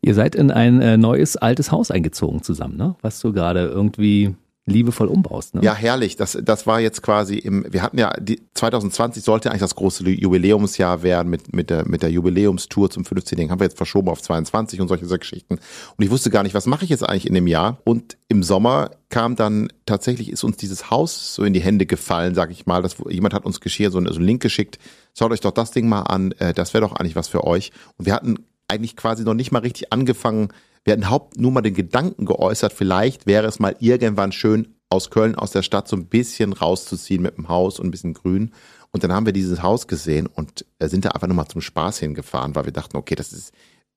Ihr seid in ein äh, neues, altes Haus eingezogen zusammen, ne? Was du gerade irgendwie liebevoll umbaust. Ne? Ja, herrlich. Das, das war jetzt quasi im, wir hatten ja, die, 2020 sollte eigentlich das große Jubiläumsjahr werden mit, mit der, mit der Jubiläumstour zum 15. Haben wir jetzt verschoben auf 22 und solche, solche Geschichten. Und ich wusste gar nicht, was mache ich jetzt eigentlich in dem Jahr? Und im Sommer kam dann, tatsächlich ist uns dieses Haus so in die Hände gefallen, sag ich mal. Das, jemand hat uns Geschirr so, so einen Link geschickt. Schaut euch doch das Ding mal an. Äh, das wäre doch eigentlich was für euch. Und wir hatten eigentlich quasi noch nicht mal richtig angefangen, wir hatten haupt nur mal den Gedanken geäußert, vielleicht wäre es mal irgendwann schön, aus Köln, aus der Stadt so ein bisschen rauszuziehen mit dem Haus und ein bisschen grün. Und dann haben wir dieses Haus gesehen und sind da einfach nur mal zum Spaß hingefahren, weil wir dachten, okay, das ist,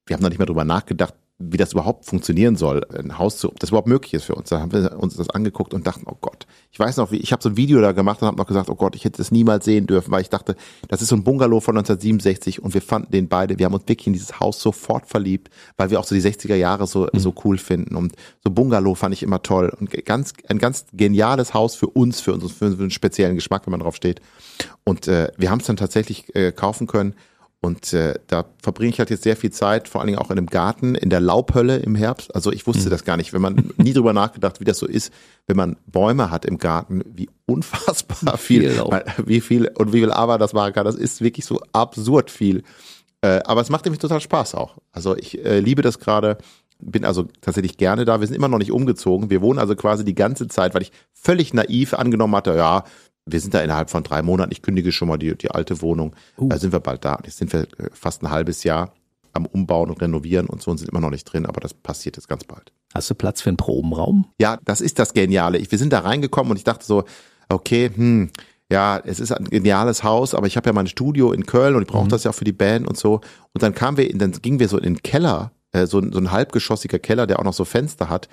wir haben noch nicht mehr drüber nachgedacht, wie das überhaupt funktionieren soll, ein Haus zu, ob das überhaupt möglich ist für uns. Da haben wir uns das angeguckt und dachten, oh Gott, ich weiß noch, wie ich habe so ein Video da gemacht und habe noch gesagt, oh Gott, ich hätte das niemals sehen dürfen, weil ich dachte, das ist so ein Bungalow von 1967 und wir fanden den beide, wir haben uns wirklich in dieses Haus sofort verliebt, weil wir auch so die 60er Jahre so mhm. so cool finden und so Bungalow fand ich immer toll und ganz ein ganz geniales Haus für uns, für uns für einen speziellen Geschmack, wenn man drauf steht. Und äh, wir haben es dann tatsächlich äh, kaufen können und äh, da verbringe ich halt jetzt sehr viel Zeit, vor allen Dingen auch in einem Garten, in der Laubhölle im Herbst. Also ich wusste mhm. das gar nicht, wenn man [laughs] nie drüber nachgedacht, wie das so ist, wenn man Bäume hat im Garten, wie unfassbar viel, viel wie viel und wie viel Arbeit das machen kann. Das ist wirklich so absurd viel. Äh, aber es macht nämlich total Spaß auch. Also ich äh, liebe das gerade, bin also tatsächlich gerne da. Wir sind immer noch nicht umgezogen. Wir wohnen also quasi die ganze Zeit, weil ich völlig naiv angenommen hatte, ja, wir sind da innerhalb von drei Monaten, ich kündige schon mal die, die alte Wohnung, uh. da sind wir bald da. Jetzt sind wir äh, fast ein halbes Jahr am Umbauen und Renovieren und so und sind immer noch nicht drin, aber das passiert jetzt ganz bald. Hast du Platz für einen Probenraum? Ja, das ist das Geniale. Ich, wir sind da reingekommen und ich dachte so, okay, hm, ja, es ist ein geniales Haus, aber ich habe ja mein Studio in Köln und ich brauche mhm. das ja auch für die Band und so. Und dann kamen wir, in, dann gingen wir so in den Keller, äh, so, so ein halbgeschossiger Keller, der auch noch so Fenster hat.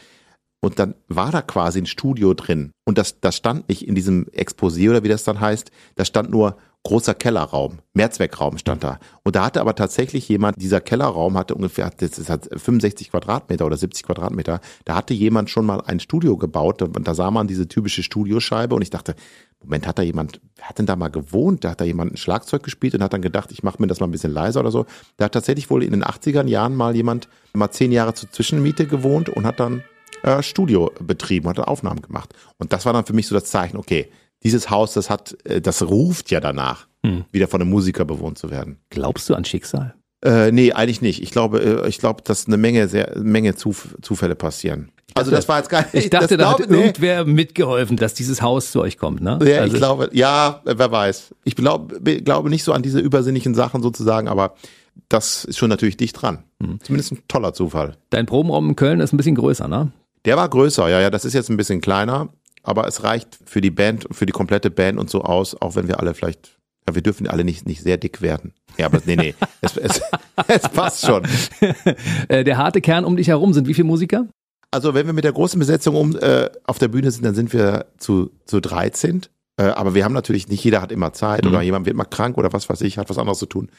Und dann war da quasi ein Studio drin. Und das, das stand nicht in diesem Exposé oder wie das dann heißt. Da stand nur großer Kellerraum, Mehrzweckraum stand da. Und da hatte aber tatsächlich jemand, dieser Kellerraum hatte ungefähr, das ist 65 Quadratmeter oder 70 Quadratmeter, da hatte jemand schon mal ein Studio gebaut und da sah man diese typische Studioscheibe und ich dachte, Moment, hat da jemand, wer hat denn da mal gewohnt? Da hat da jemand ein Schlagzeug gespielt und hat dann gedacht, ich mache mir das mal ein bisschen leiser oder so. Da hat tatsächlich wohl in den 80er Jahren mal jemand mal zehn Jahre zur Zwischenmiete gewohnt und hat dann äh, Studio betrieben, hat Aufnahmen gemacht. Und das war dann für mich so das Zeichen, okay, dieses Haus, das hat, äh, das ruft ja danach, hm. wieder von einem Musiker bewohnt zu werden. Glaubst du an Schicksal? Äh, nee, eigentlich nicht. Ich glaube, äh, ich glaube, dass eine Menge, sehr, Menge Zuf Zufälle passieren. Also das war jetzt gar nicht. Ich dachte, da hat nee. irgendwer mitgeholfen, dass dieses Haus zu euch kommt, ne? Ja, also ich glaube, ja, wer weiß. Ich glaube, glaube nicht so an diese übersinnlichen Sachen sozusagen, aber das ist schon natürlich dicht dran. Hm. Zumindest ein toller Zufall. Dein Probenraum in Köln ist ein bisschen größer, ne? Der war größer, ja, ja, das ist jetzt ein bisschen kleiner, aber es reicht für die Band, für die komplette Band und so aus, auch wenn wir alle vielleicht, ja, wir dürfen alle nicht, nicht sehr dick werden. Ja, aber nee, nee, [laughs] es, es, es passt schon. [laughs] Äh, der harte Kern um dich herum sind wie viele Musiker? Also wenn wir mit der großen Besetzung um äh, auf der Bühne sind, dann sind wir zu, zu 13. Äh, aber wir haben natürlich, nicht jeder hat immer Zeit mhm. oder jemand wird mal krank oder was weiß ich, hat was anderes zu tun.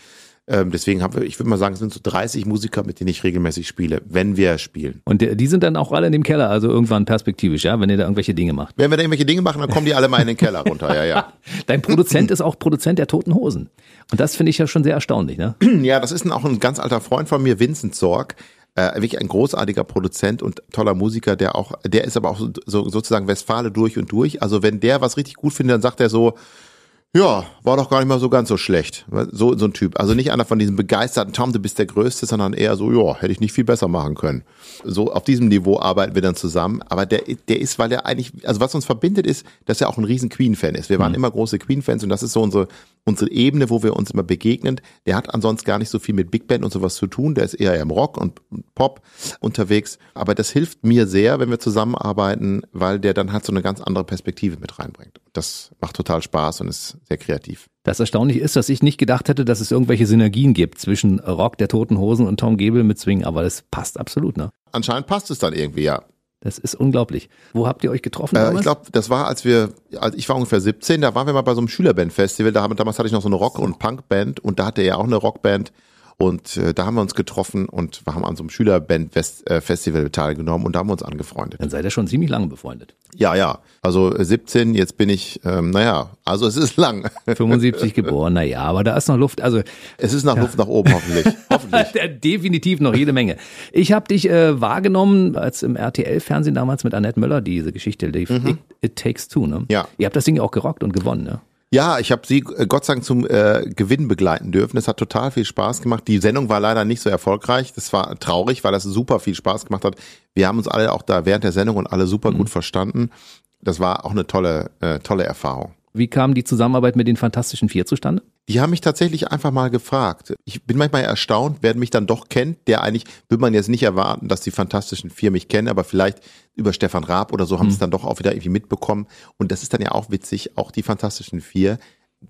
Ähm, deswegen haben wir, ich würde mal sagen, es sind so 30 Musiker, mit denen ich regelmäßig spiele, wenn wir spielen. Und die, die sind dann auch alle in dem Keller, also irgendwann perspektivisch, ja, wenn ihr da irgendwelche Dinge macht. Wenn wir da irgendwelche Dinge machen, dann kommen die alle mal in den Keller runter, ja, ja. [laughs] Dein Produzent ist auch Produzent der Toten Hosen. Und das finde ich ja schon sehr erstaunlich, ne? [clears throat] Ja, das ist ein, auch ein ganz alter Freund von mir, Vincent Sorg. Äh, wirklich ein großartiger Produzent und toller Musiker, der auch, der ist aber auch so, sozusagen Westfale durch und durch. Also wenn der was richtig gut findet, dann sagt er so, ja, war doch gar nicht mal so ganz so schlecht. So, so ein Typ. Also nicht einer von diesen begeisterten Tom, du bist der Größte, sondern eher so, ja, hätte ich nicht viel besser machen können. So auf diesem Niveau arbeiten wir dann zusammen. Aber der, der ist, weil er eigentlich, also was uns verbindet ist, dass er auch ein riesen Queen-Fan ist. Wir waren mhm. immer große Queen-Fans und das ist so unsere, unsere Ebene, wo wir uns immer begegnen. Der hat ansonsten gar nicht so viel mit Big Band und sowas zu tun. Der ist eher im Rock und Pop unterwegs. Aber das hilft mir sehr, wenn wir zusammenarbeiten, weil der dann halt so eine ganz andere Perspektive mit reinbringt. Das macht total Spaß und ist sehr kreativ. Das Erstaunliche ist, dass ich nicht gedacht hätte, dass es irgendwelche Synergien gibt zwischen Rock der Toten Hosen und Tom Gebel mit Swing, aber das passt absolut, ne? Anscheinend passt es dann irgendwie, ja. Das ist unglaublich. Wo habt ihr euch getroffen? Äh, ich glaube, das war, als wir, als ich war ungefähr 17, da waren wir mal bei so einem Schülerband-Festival. Da, damals hatte ich noch so eine Rock- und Punkband und da hatte er auch eine Rockband und äh, da haben wir uns getroffen und wir haben an so einem Schülerband-Festival äh, teilgenommen und da haben wir uns angefreundet. Dann seid ihr schon ziemlich lange befreundet. Ja, ja. Also 17, äh, jetzt bin ich, ähm, naja, also es ist lang. [laughs] 75 geboren, naja, aber da ist noch Luft. Also Es ist noch ja. Luft nach oben, hoffentlich. [laughs] hoffentlich. Definitiv noch jede Menge. Ich habe dich äh, wahrgenommen, als im RTL-Fernsehen damals mit Annette Möller diese Geschichte, die mhm. It, It Takes Two, ne? Ja. Ihr habt das Ding auch gerockt und gewonnen, ne? Ja, ich habe sie äh, Gott sei Dank zum äh, Gewinn begleiten dürfen. Es hat total viel Spaß gemacht. Die Sendung war leider nicht so erfolgreich. Das war traurig, weil das super viel Spaß gemacht hat. Wir haben uns alle auch da während der Sendung und alle super mhm. gut verstanden. Das war auch eine tolle, äh, tolle Erfahrung. Wie kam die Zusammenarbeit mit den Fantastischen Vier zustande? Die haben mich tatsächlich einfach mal gefragt. Ich bin manchmal erstaunt, wer mich dann doch kennt, der eigentlich, würde man jetzt nicht erwarten, dass die Fantastischen Vier mich kennen, aber vielleicht über Stefan Raab oder so haben mhm. es dann doch auch wieder irgendwie mitbekommen. Und das ist dann ja auch witzig, auch die Fantastischen Vier,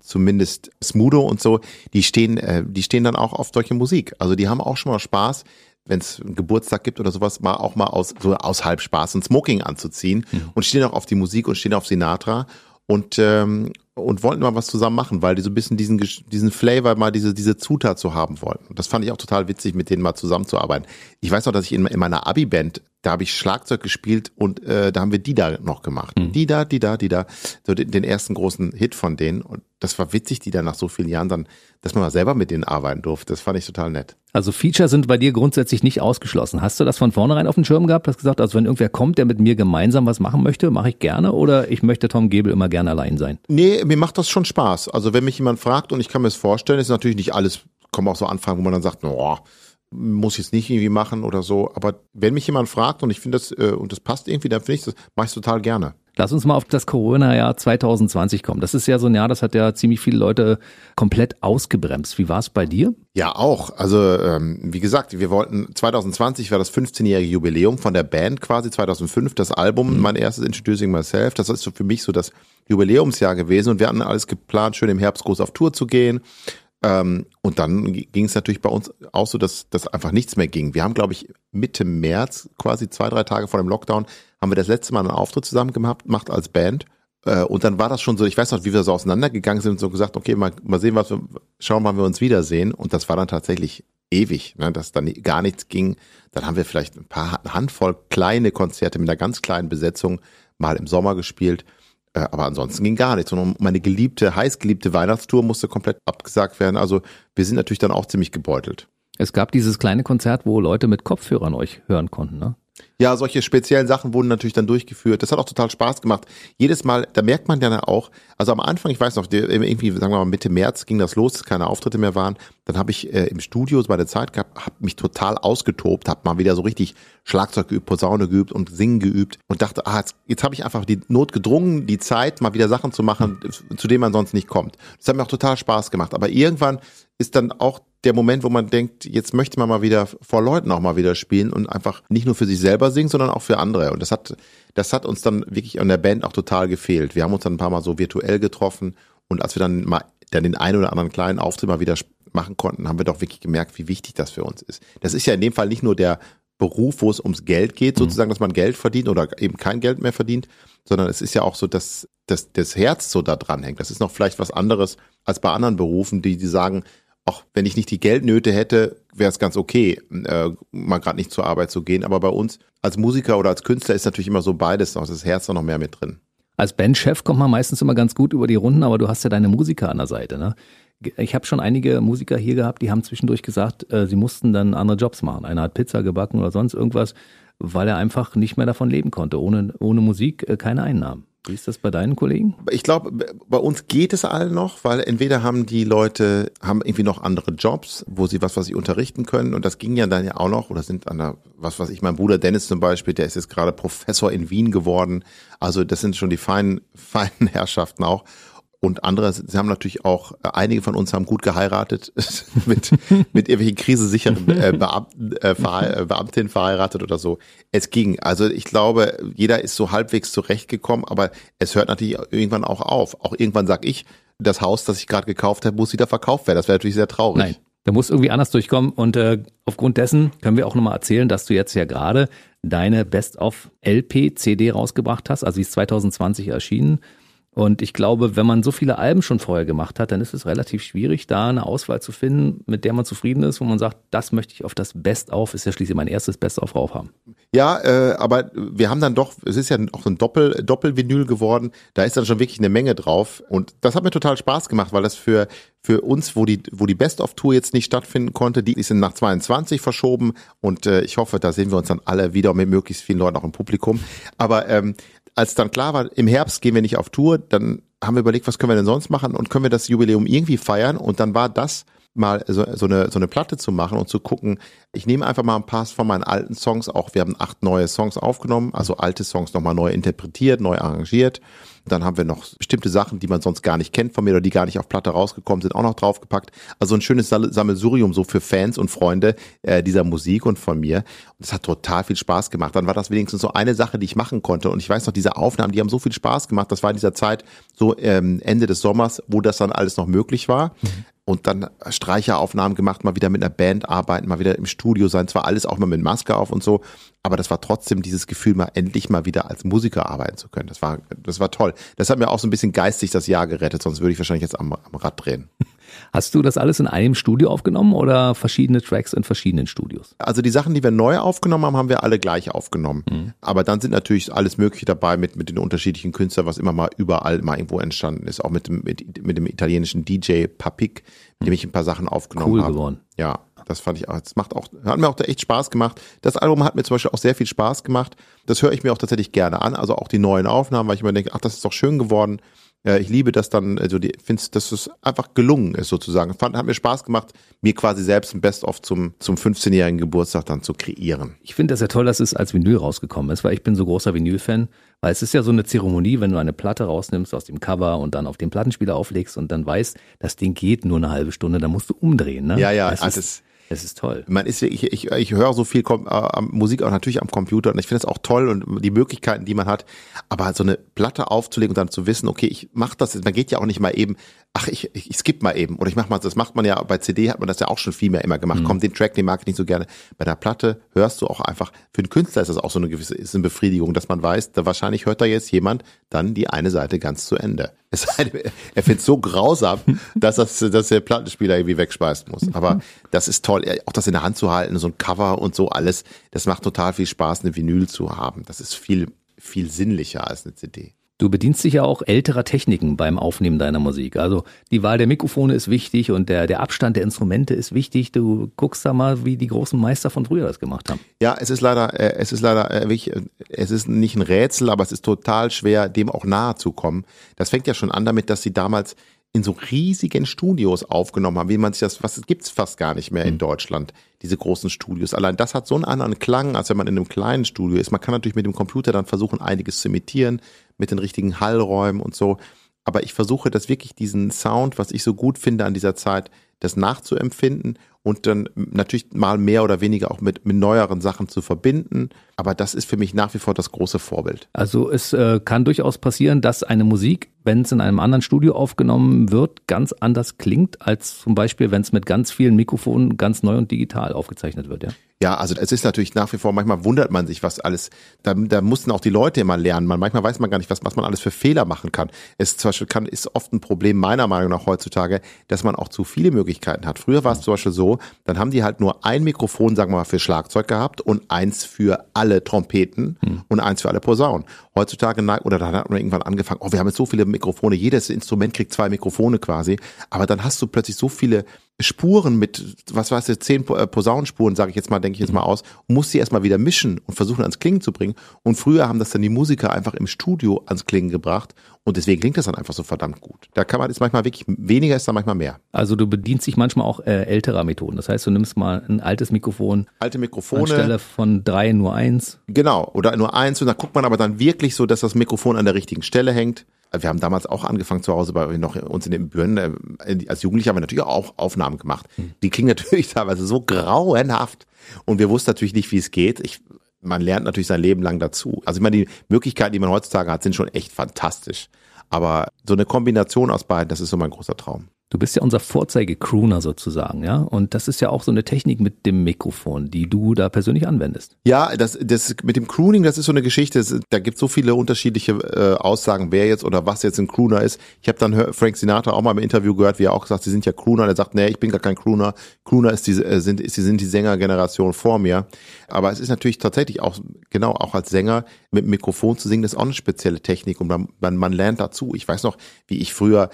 zumindest Smudo und so, die stehen, äh, die stehen dann auch auf solche Musik. Also die haben auch schon mal Spaß, wenn es einen Geburtstag gibt oder sowas, mal auch mal aus so aus Halbspaß ein Smoking anzuziehen mhm. und stehen auch auf die Musik und stehen auf Sinatra und ähm, und wollten mal was zusammen machen, weil die so ein bisschen diesen diesen Flavor mal diese diese Zutat zu haben wollten. Und das fand ich auch total witzig, mit denen mal zusammenzuarbeiten. Ich weiß noch, dass ich in, in meiner Abi-Band da habe ich Schlagzeug gespielt und äh, da haben wir die da noch gemacht. Mhm. Die da, die da, die da, so den, den, ersten großen Hit von denen. Und das war witzig, die dann nach so vielen Jahren dann, dass man mal selber mit denen arbeiten durfte. Das fand ich total nett. Also Feature sind bei dir grundsätzlich nicht ausgeschlossen. Hast du das von vornherein auf dem Schirm gehabt? Hast gesagt, also wenn irgendwer kommt, der mit mir gemeinsam was machen möchte, mache ich gerne oder ich möchte Tom Gebel immer gerne allein sein? Nee, mir macht das schon Spaß. Also wenn mich jemand fragt und ich kann mir es vorstellen, ist natürlich nicht alles, kommen auch so Anfragen, wo man dann sagt, boah, muss ich es nicht irgendwie machen oder so. Aber wenn mich jemand fragt und ich finde das äh, und das passt irgendwie, dann finde ich das, mache ich total gerne. Lass uns mal auf das Corona-Jahr 2020 kommen. Das ist ja so ein Jahr, das hat ja ziemlich viele Leute komplett ausgebremst. Wie war es bei dir? Ja, auch. Also ähm, wie gesagt, wir wollten 2020 war das 15-jährige Jubiläum von der Band quasi 2005 das Album, mhm. mein erstes Introducing Myself. Das ist so für mich so das Jubiläumsjahr gewesen und wir hatten alles geplant, schön im Herbst groß auf Tour zu gehen. Ähm, und dann ging es natürlich bei uns auch so, dass, dass einfach nichts mehr ging. Wir haben, glaube ich, Mitte März, quasi zwei, drei Tage vor dem Lockdown, haben wir das letzte Mal einen Auftritt zusammen gemacht, gemacht als Band. Äh, und dann war das schon so, ich weiß noch, wie wir so auseinandergegangen sind und so gesagt, okay, mal, mal sehen, was wir, schauen, wann wir uns wiedersehen. Und das war dann tatsächlich ewig, ne, dass dann gar nichts ging. Dann haben wir vielleicht ein paar eine Handvoll kleine Konzerte mit einer ganz kleinen Besetzung mal im Sommer gespielt. Äh, aber ansonsten ging gar nichts. Und meine geliebte, heißgeliebte Weihnachtstour musste komplett abgesagt werden. Also wir sind natürlich dann auch ziemlich gebeutelt. Es gab dieses kleine Konzert, wo Leute mit Kopfhörern euch hören konnten, ne? Ja, solche speziellen Sachen wurden natürlich dann durchgeführt. Das hat auch total Spaß gemacht. Jedes Mal, da merkt man ja auch, also am Anfang, ich weiß noch, irgendwie, sagen wir mal Mitte März ging das los, dass keine Auftritte mehr waren. Dann habe ich äh, im Studio bei der Zeit gehabt, habe mich total ausgetobt, habe mal wieder so richtig Schlagzeug geübt, Posaune geübt und Singen geübt und dachte, ah, jetzt, jetzt habe ich einfach die Not gedrungen, die Zeit, mal wieder Sachen zu machen, zu denen man sonst nicht kommt. Das hat mir auch total Spaß gemacht. Aber irgendwann ist dann auch der Moment, wo man denkt, jetzt möchte man mal wieder vor Leuten auch mal wieder spielen und einfach nicht nur für sich selber singen, sondern auch für andere. Und das hat, das hat uns dann wirklich an der Band auch total gefehlt. Wir haben uns dann ein paar Mal so virtuell getroffen und als wir dann mal dann den einen oder anderen kleinen Auftritt mal wieder machen konnten, haben wir doch wirklich gemerkt, wie wichtig das für uns ist. Das ist ja in dem Fall nicht nur der Beruf, wo es ums Geld geht, mhm. sozusagen, dass man Geld verdient oder eben kein Geld mehr verdient, sondern es ist ja auch so, dass, dass das Herz so da dran hängt. Das ist noch vielleicht was anderes als bei anderen Berufen, die, die sagen, auch wenn ich nicht die Geldnöte hätte, wäre es ganz okay, äh, mal gerade nicht zur Arbeit zu gehen. Aber bei uns als Musiker oder als Künstler ist natürlich immer so beides noch, das Herz noch mehr mit drin. Als Bandchef kommt man meistens immer ganz gut über die Runden, aber du hast ja deine Musiker an der Seite. Ne? Ich habe schon einige Musiker hier gehabt, die haben zwischendurch gesagt, äh, sie mussten dann andere Jobs machen. Einer hat Pizza gebacken oder sonst irgendwas, weil er einfach nicht mehr davon leben konnte. Ohne, ohne Musik äh, keine Einnahmen. Wie ist das bei deinen Kollegen? Ich glaube, bei uns geht es allen noch, weil entweder haben die Leute, haben irgendwie noch andere Jobs, wo sie was, was sie unterrichten können. Und das ging ja dann ja auch noch, oder sind an der, was weiß ich, mein Bruder Dennis zum Beispiel, der ist jetzt gerade Professor in Wien geworden. Also das sind schon die feinen, [laughs] feinen Herrschaften auch und andere, sie haben natürlich auch, äh, einige von uns haben gut geheiratet, [laughs] mit, mit irgendwelchen krisesicheren äh, [laughs] Beamten, äh, äh, Beamtinnen verheiratet oder so. Es ging. Also ich glaube, jeder ist so halbwegs zurechtgekommen, aber es hört natürlich irgendwann auch auf. Auch irgendwann sag ich, das Haus, das ich gerade gekauft habe, muss wieder verkauft werden. Das wäre natürlich sehr traurig. Nein. Da muss irgendwie anders durchkommen und äh, aufgrund dessen können wir auch nochmal erzählen, dass du jetzt ja gerade deine Best-of-LP-CD rausgebracht hast, also sie ist 2020 erschienen und ich glaube, wenn man so viele Alben schon vorher gemacht hat, dann ist es relativ schwierig, da eine Auswahl zu finden, mit der man zufrieden ist, wo man sagt, das möchte ich auf das Best-of, ist ja schließlich mein erstes Best-of drauf haben. Ja, äh, aber wir haben dann doch, es ist ja auch ein Doppel, Doppel-Vinyl geworden, da ist dann schon wirklich eine Menge drauf. Und das hat mir total Spaß gemacht, weil das für, für uns, wo die, wo die Best-of-Tour jetzt nicht stattfinden konnte, die ist nach 22 verschoben und äh, ich hoffe, da sehen wir uns dann alle wieder mit möglichst vielen Leuten auch im Publikum. Aber ähm, als dann klar war, im Herbst gehen wir nicht auf Tour, dann haben wir überlegt, was können wir denn sonst machen und können wir das Jubiläum irgendwie feiern? Und dann war das mal so, so, eine, so eine Platte zu machen und zu gucken, ich nehme einfach mal ein paar von meinen alten Songs auch, wir haben acht neue Songs aufgenommen, also alte Songs nochmal neu interpretiert, neu arrangiert dann haben wir noch bestimmte Sachen, die man sonst gar nicht kennt von mir oder die gar nicht auf Platte rausgekommen sind, auch noch draufgepackt. Also ein schönes Sammelsurium so für Fans und Freunde äh, dieser Musik und von mir. Und es hat total viel Spaß gemacht. Dann war das wenigstens so eine Sache, die ich machen konnte. Und ich weiß noch, diese Aufnahmen, die haben so viel Spaß gemacht. Das war in dieser Zeit so ähm, Ende des Sommers, wo das dann alles noch möglich war. Mhm. Und dann Streicheraufnahmen gemacht, mal wieder mit einer Band arbeiten, mal wieder im Studio sein, zwar alles auch mal mit Maske auf und so, aber das war trotzdem dieses Gefühl, mal endlich mal wieder als Musiker arbeiten zu können. Das war, das war toll. Das hat mir auch so ein bisschen geistig das Jahr gerettet, sonst würde ich wahrscheinlich jetzt am, am Rad drehen. Hast du das alles in einem Studio aufgenommen oder verschiedene Tracks in verschiedenen Studios? Also die Sachen, die wir neu aufgenommen haben, haben wir alle gleich aufgenommen. Mhm. Aber dann sind natürlich alles Mögliche dabei mit, mit den unterschiedlichen Künstlern, was immer mal überall mal irgendwo entstanden ist. Auch mit dem, mit, mit dem italienischen DJ Papik, mit dem ich ein paar Sachen aufgenommen cool habe. geworden. Ja, das fand ich auch, das macht auch, hat mir auch echt Spaß gemacht. Das Album hat mir zum Beispiel auch sehr viel Spaß gemacht. Das höre ich mir auch tatsächlich gerne an. Also auch die neuen Aufnahmen, weil ich immer denke, ach, das ist doch schön geworden. Ja, ich liebe das dann, also die finde dass es einfach gelungen ist sozusagen. Fand, hat mir Spaß gemacht, mir quasi selbst ein Best-of zum, zum 15-jährigen Geburtstag dann zu kreieren. Ich finde das ja toll, dass es als Vinyl rausgekommen ist, weil ich bin so großer Vinyl-Fan, weil es ist ja so eine Zeremonie, wenn du eine Platte rausnimmst aus dem Cover und dann auf den Plattenspieler auflegst und dann weißt, das Ding geht nur eine halbe Stunde, dann musst du umdrehen, ne? Ja, ja, ist, es ist toll. Man ist, ich, ich, ich höre so viel äh, Musik auch natürlich am Computer und ich finde es auch toll und die Möglichkeiten, die man hat. Aber so eine Platte aufzulegen und dann zu wissen, okay, ich mache das, man geht ja auch nicht mal eben, ach, ich, ich, ich skippe mal eben oder ich mache mal, das macht man ja bei CD hat man das ja auch schon viel mehr immer gemacht. Mhm. Komm, den Track, den mag ich nicht so gerne. Bei der Platte hörst du auch einfach, für den Künstler ist das auch so eine gewisse ist eine Befriedigung, dass man weiß, da wahrscheinlich hört da jetzt jemand dann die eine Seite ganz zu Ende. [laughs] Denn, er findet es so grausam, [laughs] dass, das, dass der Plattenspieler irgendwie wegspeisen muss. Aber [laughs] das ist toll, auch das in der Hand zu halten, so ein Cover und so alles. Das macht total viel Spaß, eine Vinyl zu haben. Das ist viel, viel sinnlicher als eine CD. Du bedienst dich ja auch älterer Techniken beim Aufnehmen deiner Musik. Also die Wahl der Mikrofone ist wichtig und der, der Abstand der Instrumente ist wichtig. Du guckst da mal, wie die großen Meister von früher das gemacht haben. Ja, es ist leider, äh, es ist leider äh, wirklich, äh, es ist nicht ein Rätsel, aber es ist total schwer, dem auch nahe zu kommen. Das fängt ja schon an damit, dass sie damals in so riesigen Studios aufgenommen haben, wie man sich das, was gibt's fast gar nicht mehr in Deutschland, diese großen Studios. Allein das hat so einen anderen Klang, als wenn man in einem kleinen Studio ist. Man kann natürlich mit dem Computer dann versuchen, einiges zu imitieren, mit den richtigen Hallräumen und so. Aber ich versuche das wirklich diesen Sound, was ich so gut finde an dieser Zeit, das nachzuempfinden und dann natürlich mal mehr oder weniger auch mit, mit neueren Sachen zu verbinden. Aber das ist für mich nach wie vor das große Vorbild. Also es äh, kann durchaus passieren, dass eine Musik, wenn es in einem anderen Studio aufgenommen wird, ganz anders klingt, als zum Beispiel, wenn es mit ganz vielen Mikrofonen ganz neu und digital aufgezeichnet wird, ja? Ja, also es ist natürlich nach wie vor, manchmal wundert man sich, was alles, da, da mussten auch die Leute immer lernen. Man, manchmal weiß man gar nicht, was, was man alles für Fehler machen kann. Es zum Beispiel kann, ist oft ein Problem meiner Meinung nach heutzutage, dass man auch zu viele Möglichkeiten hat. Früher war es zum Beispiel so, dann haben die halt nur ein Mikrofon, sagen wir mal, für Schlagzeug gehabt und eins für alle Trompeten hm. und eins für alle Posaunen. Heutzutage, oder dann hat man irgendwann angefangen, oh, wir haben jetzt so viele Mikrofone, jedes Instrument kriegt zwei Mikrofone quasi, aber dann hast du plötzlich so viele Spuren mit, was weiß ich, zehn äh, Posaunenspuren, sage ich jetzt mal, denke ich jetzt mal aus, und musst sie erstmal wieder mischen und versuchen ans Klingen zu bringen. Und früher haben das dann die Musiker einfach im Studio ans Klingen gebracht und deswegen klingt das dann einfach so verdammt gut. Da kann man jetzt manchmal wirklich, weniger ist dann manchmal mehr. Also du bedienst dich manchmal auch äh, älterer Methoden. Das heißt, du nimmst mal ein altes Mikrofon. Alte Mikrofone. Anstelle von drei nur eins. Genau, oder nur eins. Und da guckt man aber dann wirklich so, dass das Mikrofon an der richtigen Stelle hängt wir haben damals auch angefangen zu Hause bei noch uns in den Büren. Äh, als Jugendlicher haben wir natürlich auch Aufnahmen gemacht. Hm. Die klingen natürlich [laughs] teilweise so grauenhaft. Und wir wussten natürlich nicht, wie es geht. Ich, man lernt natürlich sein Leben lang dazu. Also ich meine, die Möglichkeiten, die man heutzutage hat, sind schon echt fantastisch. Aber so eine Kombination aus beiden, das ist so mein großer Traum. Du bist ja unser Vorzeige-Crooner sozusagen, ja? Und das ist ja auch so eine Technik mit dem Mikrofon, die du da persönlich anwendest. Ja, das, das mit dem Crooning, das ist so eine Geschichte. Da gibt so viele unterschiedliche äh, Aussagen, wer jetzt oder was jetzt ein Crooner ist. Ich habe dann Frank Sinatra auch mal im Interview gehört, wie er auch gesagt, sie sind ja Crooner. Er sagt, nee, ich bin gar kein Crooner. Crooner ist die, äh, sind, ist, sind die Sängergeneration vor mir. Aber es ist natürlich tatsächlich auch, genau, auch als Sänger mit Mikrofon zu singen, das ist auch eine spezielle Technik und man, man, man lernt dazu. Ich weiß noch, wie ich früher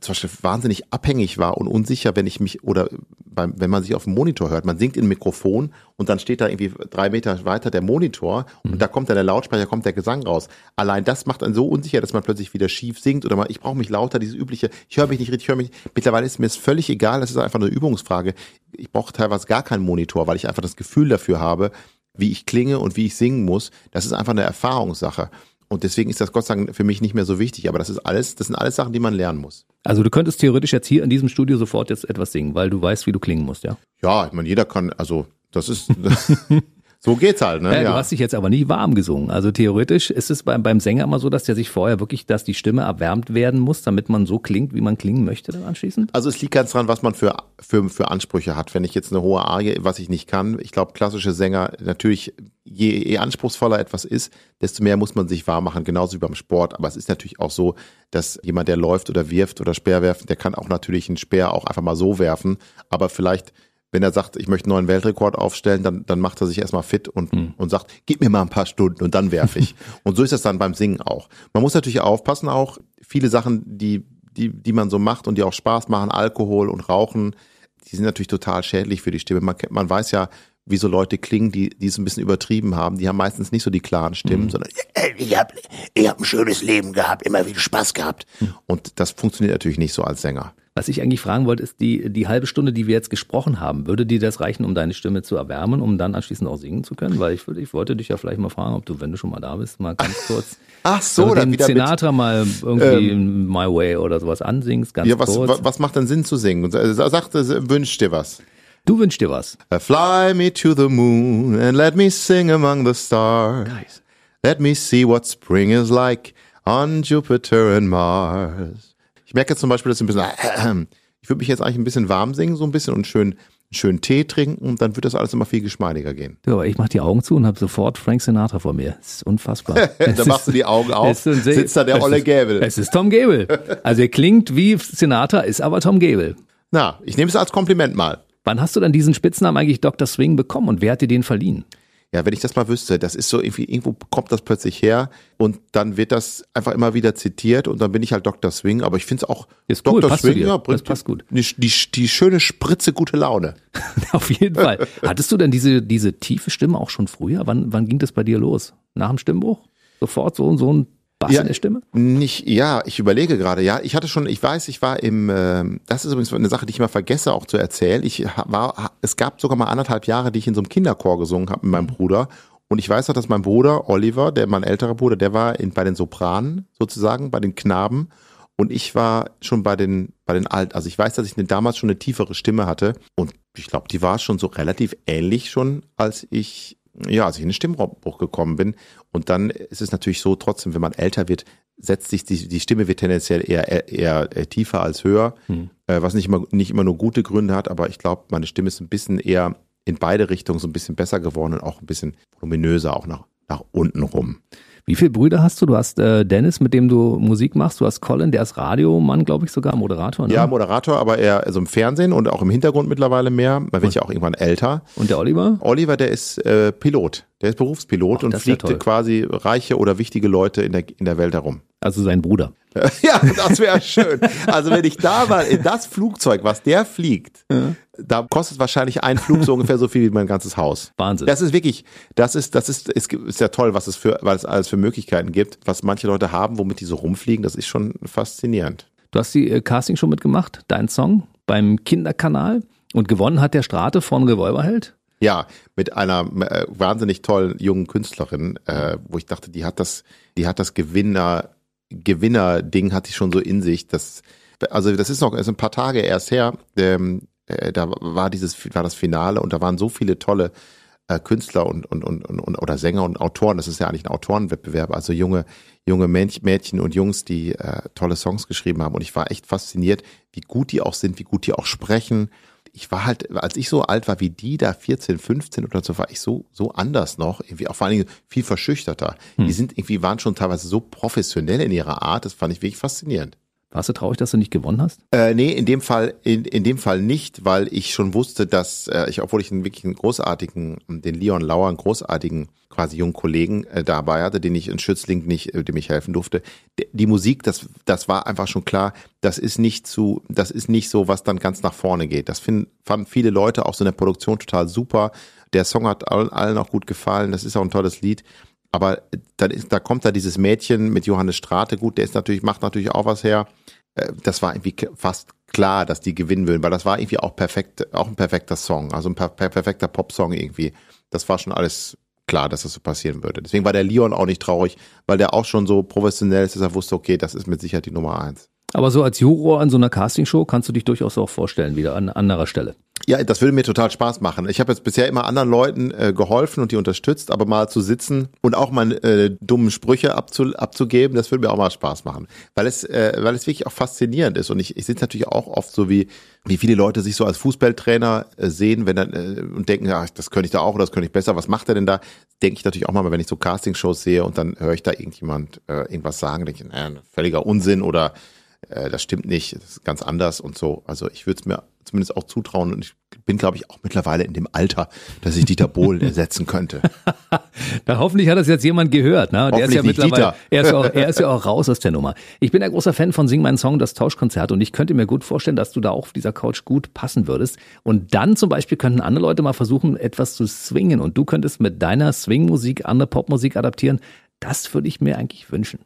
zum Beispiel wahnsinnig abhängig war und unsicher, wenn ich mich oder beim, wenn man sich auf dem Monitor hört. Man singt in Mikrofon und dann steht da irgendwie drei Meter weiter der Monitor und mhm. da kommt dann der Lautsprecher, kommt der Gesang raus. Allein das macht einen so unsicher, dass man plötzlich wieder schief singt oder mal, ich brauche mich lauter, dieses übliche, ich höre mich nicht richtig, ich höre mich. Mittlerweile ist mir es völlig egal, das ist einfach eine Übungsfrage. Ich brauche teilweise gar keinen Monitor, weil ich einfach das Gefühl dafür habe, wie ich klinge und wie ich singen muss. Das ist einfach eine Erfahrungssache. Und deswegen ist das Gott sei Dank für mich nicht mehr so wichtig. Aber das ist alles, das sind alles Sachen, die man lernen muss. Also du könntest theoretisch jetzt hier in diesem Studio sofort jetzt etwas singen, weil du weißt, wie du klingen musst, ja? Ja, ich meine, jeder kann, also das ist, [laughs] [laughs] So geht's halt, ne? Ja, Du hast dich jetzt aber nie warm gesungen. Also theoretisch ist es beim, beim Sänger immer so, dass der sich vorher wirklich, dass die Stimme erwärmt werden muss, damit man so klingt, wie man klingen möchte dann anschließend? Also es liegt ganz dran, was man für, für, für Ansprüche hat. Wenn ich jetzt eine hohe Arie, was ich nicht kann, ich glaube, klassische Sänger, natürlich, je, je anspruchsvoller etwas ist, desto mehr muss man sich warm machen, genauso wie beim Sport. Aber es ist natürlich auch so, dass jemand, der läuft oder wirft oder Speer werfen, der kann auch natürlich einen Speer auch einfach mal so werfen. Aber vielleicht wenn er sagt, ich möchte einen neuen Weltrekord aufstellen, dann, dann macht er sich erstmal fit und, mhm. und sagt, gib mir mal ein paar Stunden und dann werfe ich. [laughs] und so ist das dann beim Singen auch. Man muss natürlich aufpassen, auch viele Sachen, die, die, die man so macht und die auch Spaß machen, Alkohol und Rauchen, die sind natürlich total schädlich für die Stimme. Man, man weiß ja, wie so Leute klingen, die, die es ein bisschen übertrieben haben. Die haben meistens nicht so die klaren Stimmen, mhm. sondern ich habe ich hab ein schönes Leben gehabt, immer wieder Spaß gehabt. Mhm. Und das funktioniert natürlich nicht so als Sänger. Was ich eigentlich fragen wollte, ist die, die halbe Stunde, die wir jetzt gesprochen haben, würde dir das reichen, um deine Stimme zu erwärmen, um dann anschließend auch singen zu können? Weil ich, würde, ich wollte dich ja vielleicht mal fragen, ob du, wenn du schon mal da bist, mal ganz kurz Ach so, dann wieder Sinatra mal irgendwie ähm, My Way oder sowas ansingst, ganz ja, was, kurz. Was macht denn Sinn zu singen? Sag, wünsch dir was. Du wünschst dir was. Uh, fly me to the moon and let me sing among the stars. Nice. Let me see what spring is like on Jupiter and Mars. Ich merke jetzt zum Beispiel, dass ich ein bisschen, äh, ich würde mich jetzt eigentlich ein bisschen warm singen, so ein bisschen und schön, schön Tee trinken und dann wird das alles immer viel geschmeidiger gehen. Ja, aber ich mache die Augen zu und habe sofort Frank Sinatra vor mir. Das ist unfassbar. [laughs] da machst du die Augen auf, sitzt da der Olle Gable. Es ist Tom Gable. Also er klingt wie Sinatra, ist aber Tom Gable. Na, ich nehme es als Kompliment mal. Wann hast du dann diesen Spitznamen eigentlich Dr. Swing bekommen und wer hat dir den verliehen? Ja, wenn ich das mal wüsste, das ist so irgendwie, irgendwo kommt das plötzlich her und dann wird das einfach immer wieder zitiert und dann bin ich halt Dr. Swing, aber ich finde es auch ist Dr. Cool, Swing, ja, bringt das passt gut. Die, die, die schöne Spritze gute Laune. [laughs] Auf jeden Fall. Hattest du denn diese, diese tiefe Stimme auch schon früher? Wann, wann ging das bei dir los? Nach dem Stimmbruch? Sofort so, so ein Bass ja, in der Stimme? Nicht, ja, ich überlege gerade. Ja, ich hatte schon, ich weiß, ich war im, äh, das ist übrigens eine Sache, die ich immer vergesse auch zu erzählen. Ich war, es gab sogar mal anderthalb Jahre, die ich in so einem Kinderchor gesungen habe mit meinem Bruder. Und ich weiß noch, dass mein Bruder Oliver, der mein älterer Bruder, der war in, bei den Sopranen sozusagen, bei den Knaben. Und ich war schon bei den, bei den Alt, also ich weiß, dass ich eine, damals schon eine tiefere Stimme hatte. Und ich glaube, die war schon so relativ ähnlich schon, als ich ja, als ich in den Stimmbruch gekommen bin. Und dann ist es natürlich so, trotzdem, wenn man älter wird, setzt sich die, die Stimme wird tendenziell eher, eher, eher äh, tiefer als höher, hm. äh, was nicht immer, nicht immer nur gute Gründe hat, aber ich glaube, meine Stimme ist ein bisschen eher in beide Richtungen so ein bisschen besser geworden und auch ein bisschen voluminöser, auch nach, nach unten rum. Wie viele Brüder hast du? Du hast äh, Dennis, mit dem du Musik machst. Du hast Colin, der ist Radiomann, glaube ich, sogar Moderator. Ne? Ja, Moderator, aber eher also im Fernsehen und auch im Hintergrund mittlerweile mehr. Man wird ja auch irgendwann älter. Und der Oliver? Oliver, der ist äh, Pilot. Der ist Berufspilot Ach, und fliegt quasi reiche oder wichtige Leute in der, in der Welt herum. Also sein Bruder. [laughs] ja, das wäre schön. Also wenn ich da mal in das Flugzeug, was der fliegt, ja. da kostet wahrscheinlich ein Flug so ungefähr so viel wie mein ganzes Haus. Wahnsinn. Das ist wirklich, das ist, das ist, ist, ist ja toll, was es für, was es alles für Möglichkeiten gibt, was manche Leute haben, womit die so rumfliegen. Das ist schon faszinierend. Du hast die äh, Casting schon mitgemacht, dein Song beim Kinderkanal und gewonnen hat der Strate von Revolverheld. Ja, mit einer äh, wahnsinnig tollen jungen Künstlerin, äh, wo ich dachte, die hat das, die hat das Gewinner, Gewinner-Ding hat die schon so in sich. Das, also das ist noch ist ein paar Tage erst her. Ähm, äh, da war dieses, war das Finale und da waren so viele tolle äh, Künstler und, und, und, und oder Sänger und Autoren. Das ist ja eigentlich ein Autorenwettbewerb. Also junge, junge Mädchen und Jungs, die äh, tolle Songs geschrieben haben. Und ich war echt fasziniert, wie gut die auch sind, wie gut die auch sprechen ich war halt, als ich so alt war wie die, da 14, 15 oder so, war ich so, so anders noch, irgendwie auch vor allen Dingen viel verschüchterter. Hm. Die sind irgendwie, waren schon teilweise so professionell in ihrer Art, das fand ich wirklich faszinierend. Warst du traurig, dass du nicht gewonnen hast? Äh, nee, in dem Fall, in, in dem Fall nicht, weil ich schon wusste, dass äh, ich, obwohl ich einen wirklich einen großartigen, den Leon Lauer, einen großartigen quasi jungen Kollegen äh, dabei hatte, den ich in Schützling nicht, äh, dem ich helfen durfte. Die Musik, das, das war einfach schon klar, das ist nicht zu, das ist nicht so, was dann ganz nach vorne geht. Das find, fanden viele Leute auch so in der Produktion total super. Der Song hat allen, allen auch gut gefallen. Das ist auch ein tolles Lied. Aber dann ist, da kommt da dieses Mädchen mit Johannes Strate, gut, der ist natürlich, macht natürlich auch was her. Äh, das war irgendwie fast klar, dass die gewinnen würden, weil das war irgendwie auch perfekt, auch ein perfekter Song, also ein per perfekter Popsong irgendwie. Das war schon alles klar, dass das so passieren würde. Deswegen war der Leon auch nicht traurig, weil der auch schon so professionell ist, dass er wusste, okay, das ist mit Sicherheit die Nummer eins. Aber so als Juror an so einer Castingshow kannst du dich durchaus auch vorstellen, wieder an anderer Stelle. Ja, das würde mir total Spaß machen. Ich habe jetzt bisher immer anderen Leuten äh, geholfen und die unterstützt, aber mal zu sitzen und auch mal äh, dummen Sprüche abzu, abzugeben, das würde mir auch mal Spaß machen. Weil es, äh, weil es wirklich auch faszinierend ist. Und ich, ich sitze natürlich auch oft so wie, wie viele Leute sich so als Fußballtrainer äh, sehen, wenn dann äh, und denken, ja, das könnte ich da auch oder das könnte ich besser, was macht er denn da? Denke ich natürlich auch mal, wenn ich so Castingshows sehe und dann höre ich da irgendjemand äh, irgendwas sagen, denke ich, naja, völliger Unsinn oder äh, das stimmt nicht, das ist ganz anders und so. Also ich würde es mir zumindest auch zutrauen und ich bin, glaube ich, auch mittlerweile in dem Alter, dass ich Dieter Bohlen [laughs] ersetzen könnte. [laughs] da hoffentlich hat das jetzt jemand gehört. Ne? Der ist ja mittlerweile, er ist, auch, er ist ja auch [laughs] raus aus der Nummer. Ich bin ein großer Fan von Sing meinen Song, das Tauschkonzert und ich könnte mir gut vorstellen, dass du da auch auf dieser Couch gut passen würdest. Und dann zum Beispiel könnten andere Leute mal versuchen, etwas zu swingen und du könntest mit deiner Swing-Musik andere Popmusik adaptieren. Das würde ich mir eigentlich wünschen.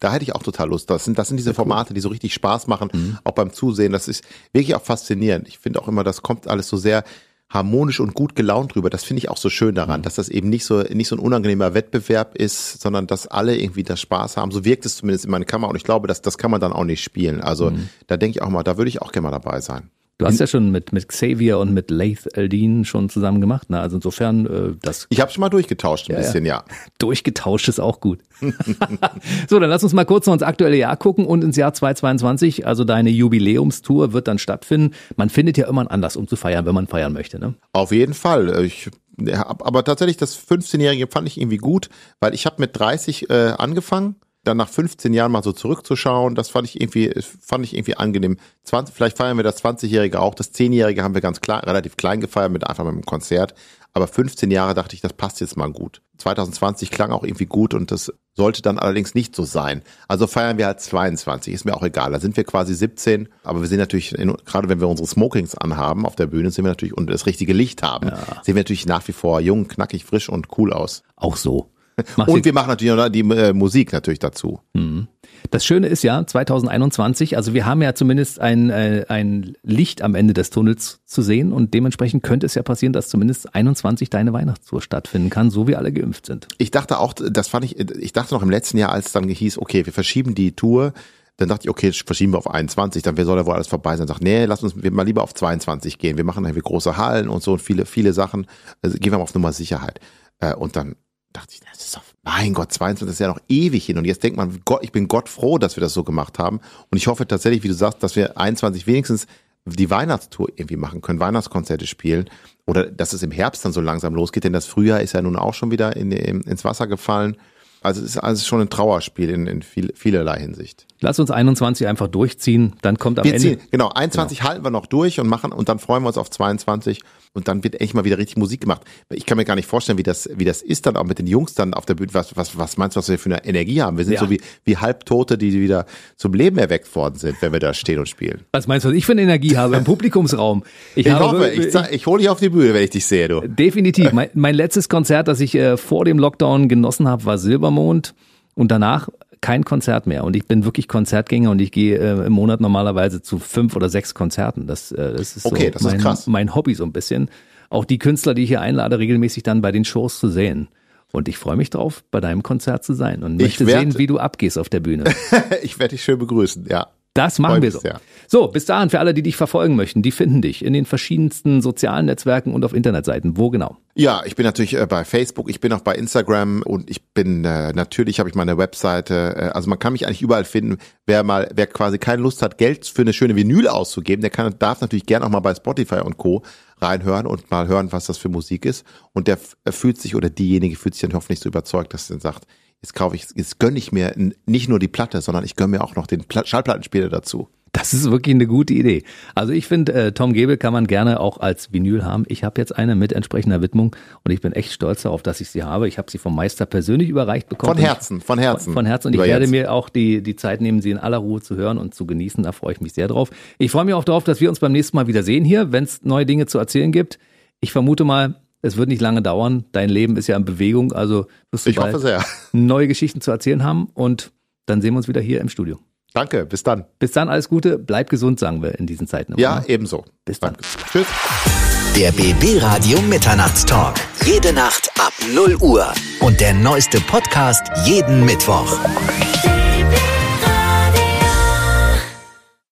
Da hätte ich auch total Lust. Das sind, das sind diese Formate, die so richtig Spaß machen, mhm. auch beim Zusehen. Das ist wirklich auch faszinierend. Ich finde auch immer, das kommt alles so sehr harmonisch und gut gelaunt rüber. Das finde ich auch so schön daran, mhm. dass das eben nicht so, nicht so ein unangenehmer Wettbewerb ist, sondern dass alle irgendwie das Spaß haben. So wirkt es zumindest in meiner Kamera und ich glaube, dass das kann man dann auch nicht spielen. Also mhm. da denke ich auch mal, da würde ich auch gerne mal dabei sein. Du hast ja schon mit, mit Xavier und mit Laith Eldin schon zusammen gemacht. Ne? Also insofern, äh, das. Ich habe schon mal durchgetauscht ein ja, bisschen, ja. ja. [laughs] Durchgetauscht ist auch gut. [laughs] so, dann lass uns mal kurz noch ins aktuelle Jahr gucken und ins Jahr 2022. Also deine Jubiläumstour wird dann stattfinden. Man findet ja immer einen Anlass, um zu feiern, wenn man feiern möchte. Ne? Auf jeden Fall. Ich aber tatsächlich das 15-Jährige fand ich irgendwie gut, weil ich habe mit 30 äh, angefangen dann nach 15 Jahren mal so zurückzuschauen, das fand ich irgendwie, fand ich irgendwie angenehm. 20, vielleicht feiern wir das 20-Jährige auch. Das 10-Jährige haben wir ganz klar, relativ klein gefeiert mit einfach mit einem Konzert. Aber 15 Jahre dachte ich, das passt jetzt mal gut. 2020 klang auch irgendwie gut und das sollte dann allerdings nicht so sein. Also feiern wir halt 22, ist mir auch egal. Da sind wir quasi 17, aber wir sind natürlich, in, gerade wenn wir unsere Smokings anhaben auf der Bühne, sind wir natürlich und das richtige Licht haben, ja. sehen wir natürlich nach wie vor jung, knackig, frisch und cool aus. Auch so. Macht und wir machen natürlich auch die äh, Musik natürlich dazu. Mhm. Das Schöne ist ja, 2021, also wir haben ja zumindest ein, äh, ein Licht am Ende des Tunnels zu sehen und dementsprechend könnte es ja passieren, dass zumindest 21 deine Weihnachtstour stattfinden kann, so wie alle geimpft sind. Ich dachte auch, das fand ich, ich dachte noch im letzten Jahr, als es dann hieß, okay, wir verschieben die Tour, dann dachte ich, okay, verschieben wir auf 21, dann soll da wohl alles vorbei sein. Sag, nee, lass uns mal lieber auf 22 gehen. Wir machen irgendwie große Hallen und so und viele, viele Sachen. Also gehen wir mal auf Nummer Sicherheit. Äh, und dann dachte ich, das ist doch, mein Gott, 22 ist ja noch ewig hin. Und jetzt denkt man, Gott, ich bin Gott froh, dass wir das so gemacht haben. Und ich hoffe tatsächlich, wie du sagst, dass wir 21 wenigstens die Weihnachtstour irgendwie machen können, Weihnachtskonzerte spielen. Oder dass es im Herbst dann so langsam losgeht, denn das Frühjahr ist ja nun auch schon wieder in, in, ins Wasser gefallen. Also es ist also schon ein Trauerspiel in, in viel, vielerlei Hinsicht. Lass uns 21 einfach durchziehen, dann kommt am wir Ende. Ziehen, genau, 21 genau. halten wir noch durch und machen und dann freuen wir uns auf 22 und dann wird echt mal wieder richtig Musik gemacht. Ich kann mir gar nicht vorstellen, wie das, wie das ist dann auch mit den Jungs dann auf der Bühne. Was, was, was meinst du, was wir für eine Energie haben? Wir sind ja. so wie, wie Halbtote, die wieder zum Leben erweckt worden sind, wenn wir da stehen und spielen. Was meinst du, was ich für eine Energie habe im Publikumsraum? Ich, ich habe, hoffe, ich, ich, ich hole dich auf die Bühne, wenn ich dich sehe, du. Definitiv. Mein, mein letztes Konzert, das ich äh, vor dem Lockdown genossen habe, war Silbermond. Und danach kein Konzert mehr. Und ich bin wirklich Konzertgänger und ich gehe äh, im Monat normalerweise zu fünf oder sechs Konzerten. Das, äh, das ist, okay, so das mein, ist krass. mein Hobby so ein bisschen. Auch die Künstler, die ich hier einlade, regelmäßig dann bei den Shows zu sehen. Und ich freue mich drauf, bei deinem Konzert zu sein und möchte werd, sehen, wie du abgehst auf der Bühne. [laughs] ich werde dich schön begrüßen, ja. Das machen wir so. Ja. So, bis dahin für alle, die dich verfolgen möchten, die finden dich in den verschiedensten sozialen Netzwerken und auf Internetseiten. Wo genau? Ja, ich bin natürlich äh, bei Facebook, ich bin auch bei Instagram und ich bin äh, natürlich habe ich meine Webseite. Äh, also man kann mich eigentlich überall finden. Wer mal, wer quasi keine Lust hat, Geld für eine schöne Vinyl auszugeben, der kann darf natürlich gerne auch mal bei Spotify und Co reinhören und mal hören, was das für Musik ist. Und der fühlt sich oder diejenige fühlt sich dann hoffentlich so überzeugt, dass er sagt, jetzt kaufe ich, jetzt gönne ich mir nicht nur die Platte, sondern ich gönne mir auch noch den Schallplattenspieler dazu. Das ist wirklich eine gute Idee. Also ich finde, äh, Tom Gebel kann man gerne auch als Vinyl haben. Ich habe jetzt eine mit entsprechender Widmung und ich bin echt stolz darauf, dass ich sie habe. Ich habe sie vom Meister persönlich überreicht bekommen. Von Herzen, von Herzen. Von, von Herzen. Und ich werde mir auch die, die Zeit nehmen, sie in aller Ruhe zu hören und zu genießen. Da freue ich mich sehr drauf. Ich freue mich auch darauf, dass wir uns beim nächsten Mal wieder sehen hier, wenn es neue Dinge zu erzählen gibt. Ich vermute mal, es wird nicht lange dauern. Dein Leben ist ja in Bewegung, also wirst du ich bald neue Geschichten zu erzählen haben und dann sehen wir uns wieder hier im Studio. Danke, bis dann. Bis dann, alles Gute, bleib gesund, sagen wir in diesen Zeiten. Ja, ebenso. Bis dann. Danke. Tschüss. Der BB Radio Mitternachtstalk. Jede Nacht ab 0 Uhr. Und der neueste Podcast jeden Mittwoch.